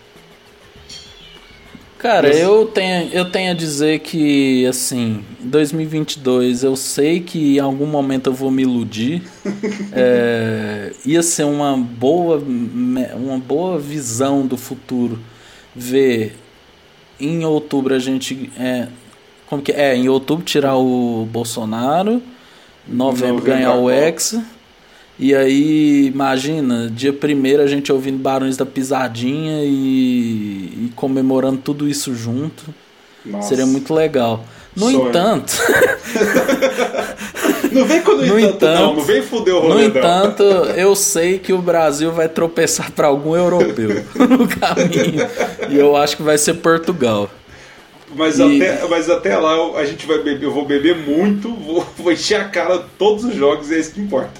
S2: Cara, eu tenho, eu tenho a dizer que, assim, 2022 eu sei que em algum momento eu vou me iludir. é, ia ser uma boa, uma boa visão do futuro ver em outubro a gente. É, como que é? Em outubro tirar o Bolsonaro, novembro, novembro ganhar o Hexa. E aí, imagina, dia primeiro a gente ouvindo Barões da Pisadinha e, e comemorando tudo isso junto. Nossa. Seria muito legal. No Sonho. entanto.
S1: não vem com no, no entanto, entanto, não. Não vem fuder o rolê,
S2: No entanto, eu sei que o Brasil vai tropeçar para algum europeu no caminho. E eu acho que vai ser Portugal.
S1: Mas, e... até, mas até lá a gente vai beber, eu vou beber muito, vou, vou encher a cara todos os jogos e é isso que importa.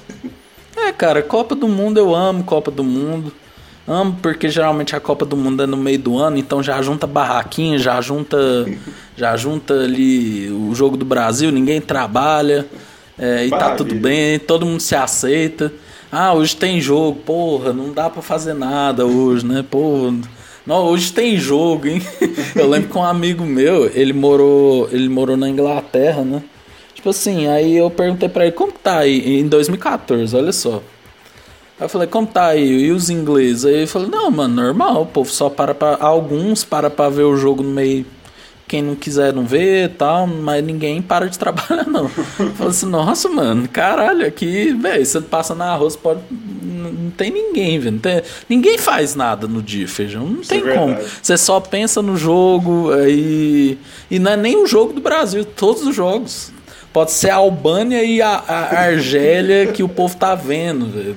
S2: É, cara, Copa do Mundo eu amo Copa do Mundo. Amo porque geralmente a Copa do Mundo é no meio do ano, então já junta barraquinha, já junta, já junta ali o jogo do Brasil, ninguém trabalha é, e tá tudo bem, todo mundo se aceita. Ah, hoje tem jogo, porra, não dá para fazer nada hoje, né? Pô, não, hoje tem jogo, hein? Eu lembro que um amigo meu, ele morou, ele morou na Inglaterra, né? Tipo assim, aí eu perguntei pra ele, como tá aí? Em 2014, olha só. Aí eu falei, como tá aí? E os ingleses? Aí ele falou, não, mano, normal, o povo só para pra. Alguns para pra ver o jogo no meio. Quem não quiser não vê e tal, mas ninguém para de trabalhar, não. Eu falei assim, nossa, mano, caralho, aqui, velho, você passa na rua, você pode. Não tem ninguém, velho. Ninguém faz nada no dia, feijão. Não
S1: Isso é
S2: tem como.
S1: verdade.
S2: Você só pensa no jogo aí. E não é nem o jogo do Brasil, todos os jogos. Pode ser a Albânia e a, a Argélia que o povo tá vendo, velho.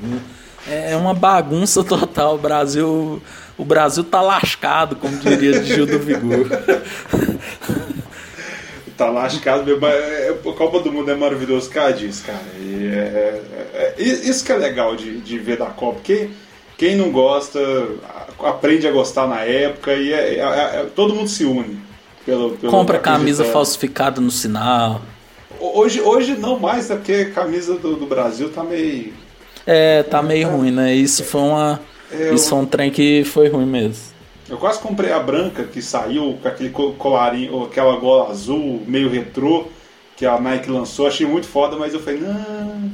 S2: É uma bagunça total. O Brasil, o Brasil tá lascado, como diria Gil do Vigor.
S1: Tá lascado mesmo. mas é- A Copa do Mundo é maravilhoso, cara, disso, cara. E é- é- é- isso que é legal de, de ver da Copa. Quem, quem não gosta, aprende a gostar na época e é- é- é- todo mundo se une. Pelo, pelo
S2: Compra camisa falsificada no sinal.
S1: Hoje, hoje não mais, é porque a camisa do, do Brasil tá meio.
S2: É, tá meio ruim, né? Isso foi uma.
S1: É,
S2: Isso foi um trem que foi ruim mesmo.
S1: Eu quase comprei a branca que saiu com aquele co- colarinho, ou aquela gola azul, meio retrô, que a Nike lançou. Achei muito foda, mas eu falei, não,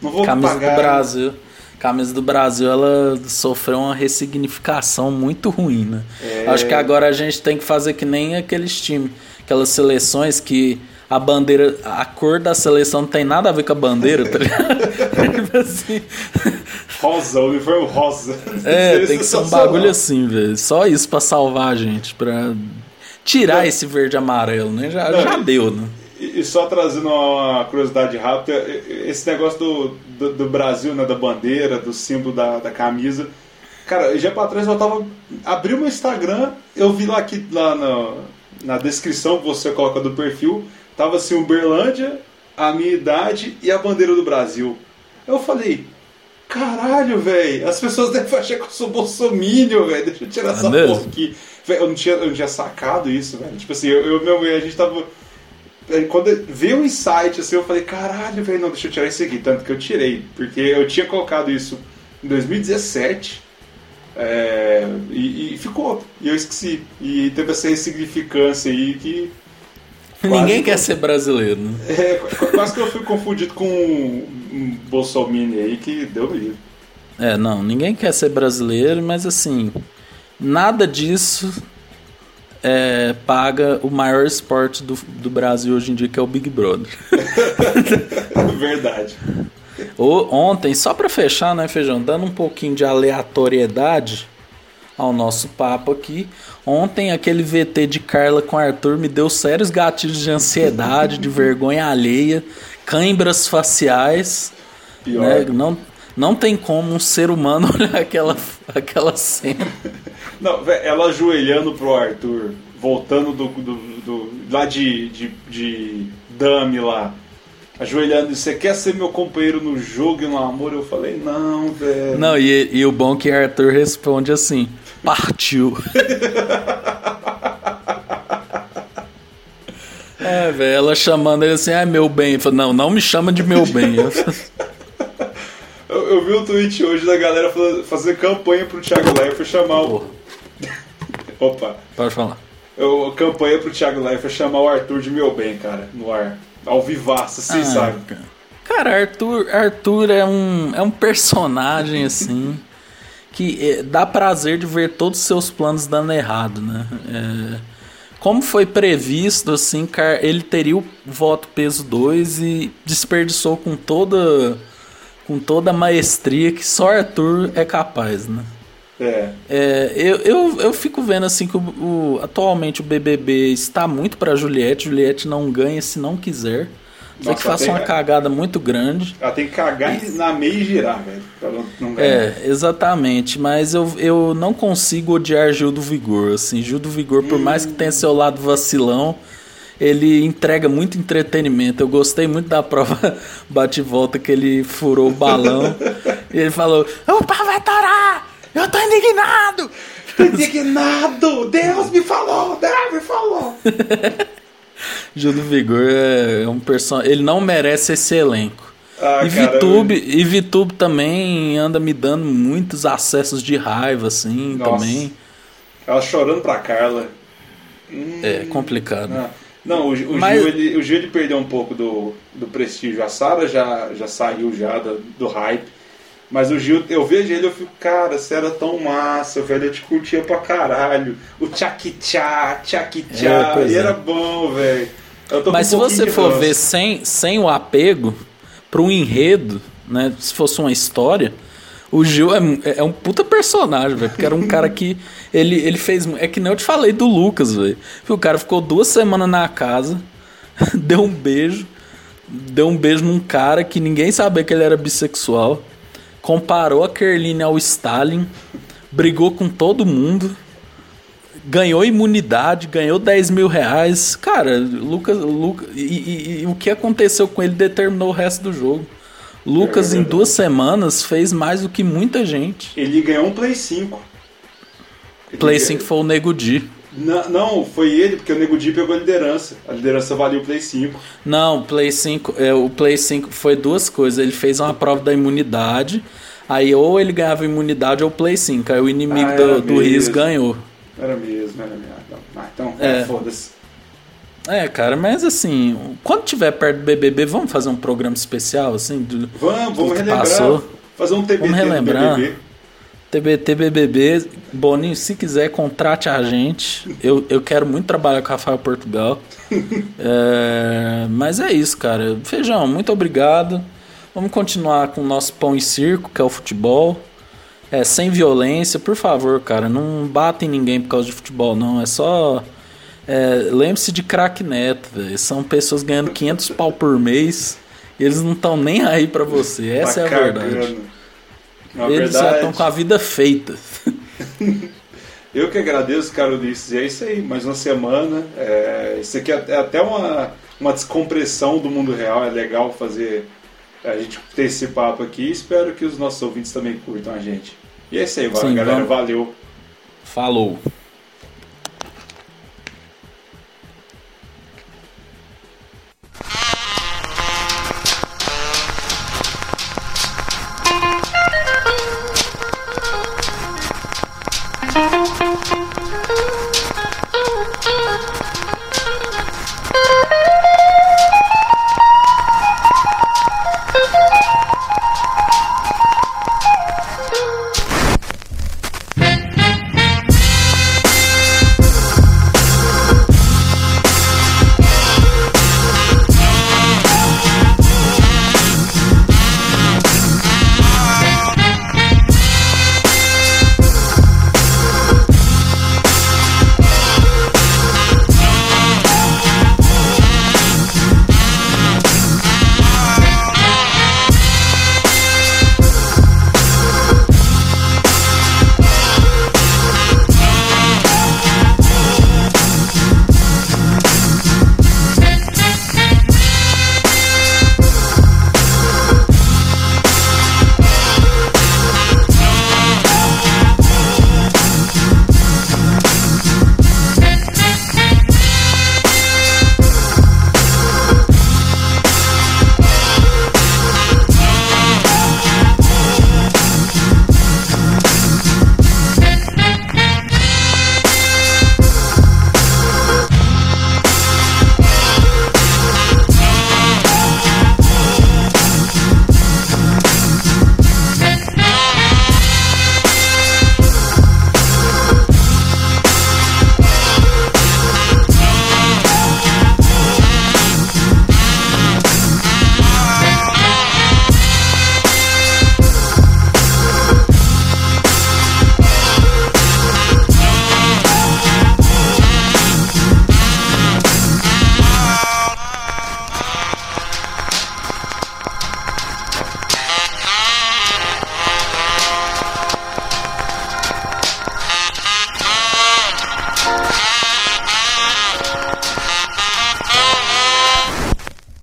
S1: não vou
S2: Camisa
S1: pagar.
S2: do Brasil. Camisa do Brasil, ela sofreu uma ressignificação muito ruim, né?
S1: É.
S2: Acho que agora a gente tem que fazer que nem aqueles times, aquelas seleções que a bandeira, a cor da seleção não tem nada a ver com a bandeira, tá ligado? Tipo assim,
S1: Rosa, uniforme rosa.
S2: é, tem que ser um bagulho assim, velho. Só isso pra salvar a gente, pra tirar esse verde e amarelo, né? Já,
S1: Não,
S2: já
S1: e-
S2: deu, né?
S1: E e só trazendo uma curiosidade rápida, esse negócio do, do, do Brasil, né, da bandeira, do símbolo da, da camisa. Cara, já pra trás eu tava. Abri o meu Instagram, eu vi lá aqui lá na, na descrição que você coloca do perfil, tava assim, Uberlândia, a minha idade e a bandeira do Brasil. Eu falei, caralho, velho, as pessoas devem achar que eu sou bolsominion, velho. Deixa eu tirar essa
S2: mesmo?
S1: porra aqui. Véi, eu não tinha, eu não tinha sacado isso, velho. Tipo assim, eu, eu meu, a gente tava. Aí, Quando veio o insight, assim, eu falei, caralho, velho, não, deixa eu tirar isso aqui. Tanto que eu tirei, porque eu tinha colocado isso em 2017 é, e, e ficou. E eu esqueci. E teve essa ressignificância aí que.
S2: Ninguém
S1: que-
S2: quer ser brasileiro, né?
S1: É, qu- quase que eu fui confundido com um, Bolsonaro aí que deu livro.
S2: É, não, ninguém quer ser brasileiro, mas assim, nada disso é, paga o maior esporte do, do Brasil hoje em dia, que é o Big Brother.
S1: Verdade.
S2: O- ontem, só pra fechar, né, Feijão, dando um pouquinho de aleatoriedade ao nosso papo aqui. Ontem, aquele VT de Carla com Arthur me deu sérios gatilhos de ansiedade, de vergonha alheia, cãibras faciais.
S1: Pior.
S2: né? Não, não tem como um ser humano olhar aquela, aquela cena.
S1: Não, ela ajoelhando pro Arthur, voltando do, do, do- lá de, de, de Dame lá, ajoelhando, você quer ser meu companheiro no jogo e no amor? Eu falei, não, velho.
S2: Não, e, e o bom é que Arthur responde assim: partiu. É, velho, ela chamando ele assim, ah, meu bem. Falou, não, não me chama de meu bem. Eu falei,
S1: Eu, vi um tweet hoje da galera falando- fazer campanha pro Thiago Leifert chamar o. Opa!
S2: pode falar.
S1: Eu, campanha pro Thiago Leifert chamar o Arthur de meu bem, cara, no ar. Ao vivaço, assim,
S2: Ah,
S1: sabe?
S2: cara. Cara, Arthur, Arthur é um, é um personagem assim que é, dá prazer de ver todos os seus planos dando errado, né? É, como foi previsto, assim, ele teria o voto peso 2 e desperdiçou com toda com toda a maestria que só Arthur é capaz, né?
S1: É.
S2: É, eu, eu, eu fico vendo assim que o, o- atualmente o BBB está muito para Juliette. Juliette não ganha se não quiser. Só que
S1: Nossa,
S2: faça
S1: tem-
S2: uma cagada muito grande.
S1: Ela tem que cagar na meia e girar, velho.
S2: É, exatamente. Mas eu, eu não consigo odiar Gil do Vigor. Assim, Gil do Vigor, por mais que tenha seu lado vacilão, ele entrega muito entretenimento. Eu gostei muito da prova bate-volta que ele furou o balão. e ele falou: O pau vai torar! Eu tô indignado!
S1: Indignado! Deus me falou! Deus me falou!
S2: Gil do Vigor é um personagem. Ele não merece esse elenco.
S1: Ah,
S2: e
S1: cara,
S2: Vitube, e Vitube também anda me dando muitos acessos de raiva, assim,
S1: Nossa.
S2: também.
S1: Ela chorando pra Carla. Hum,
S2: É complicado.
S1: ah. Não, o, o
S2: Mas-
S1: Gil, ele, o Gil ele perdeu um pouco do, do prestígio. A Sara já, já saiu já do, do hype. Mas o Gil, eu vejo ele eu fico, cara, você era tão massa, velho. Eu te curtia pra caralho. O tchaki-tchá, tchaki-tchá.
S2: É,
S1: e
S2: é.
S1: era bom, velho.
S2: Mas se
S1: um
S2: você for
S1: ranço.
S2: ver sem, sem o apego para um enredo, né? Se fosse uma história, o Gil é, é um puta personagem, velho. Porque era um cara que. Ele, ele fez. É que nem eu te falei do Lucas, velho. O cara ficou duas semanas na casa, deu um beijo, deu um beijo num cara que ninguém sabia que ele era bissexual, comparou a Kerline ao Stalin, brigou com todo mundo ganhou imunidade, ganhou 10 mil reais. Cara, Lucas. Lucas e, e- e o que aconteceu com ele determinou o resto do jogo. Lucas,
S1: É
S2: em duas semanas, fez mais do que muita gente.
S1: Ele ganhou um Play 5. Ele
S2: Play
S1: ganhou-
S2: 5 foi o Nego Di.
S1: Não, não, foi ele, porque o Nego Di pegou a liderança. A liderança valia o Play 5.
S2: Não, o Play 5, é, o Play 5 foi duas coisas. Ele fez uma prova da imunidade. Aí ou ele ganhava imunidade ou o Play 5. Aí o inimigo
S1: Ah,
S2: do, do Riz ganhou.
S1: Era mesmo, era mesmo. Ah, então,
S2: É.
S1: foda-se.
S2: É, cara, mas assim, quando tiver perto do BBB, vamos fazer um programa especial, assim? do-
S1: Vamos, vamos relembrar.
S2: passou.
S1: Fazer um TBT
S2: Vamos relembrar.
S1: BBB.
S2: TBT BBB, Boninho, se quiser, contrate a gente. Eu, eu quero muito trabalhar com o Rafael Portugal. É, mas é isso, cara. Feijão, muito obrigado. Vamos continuar com o nosso pão e circo, que é o futebol. É, sem violência, por favor, cara. Não batem ninguém por causa de futebol, não. É só. é, Lembre-se de craque neto, velho. São pessoas ganhando 500 pau por mês. E eles não estão nem aí pra você. Essa
S1: Tá
S2: é a verdade.
S1: Na
S2: Eles já
S1: verdade,
S2: estão com a vida feita.
S1: eu que agradeço, cara Ulisses. E é isso aí, mais uma semana. É, isso aqui é é até uma, uma descompressão do mundo real. É legal fazer a gente ter esse papo aqui. Espero que os nossos ouvintes também curtam a gente. E é isso aí,
S2: Sim,
S1: galera.
S2: vamos.
S1: Valeu.
S2: Falou.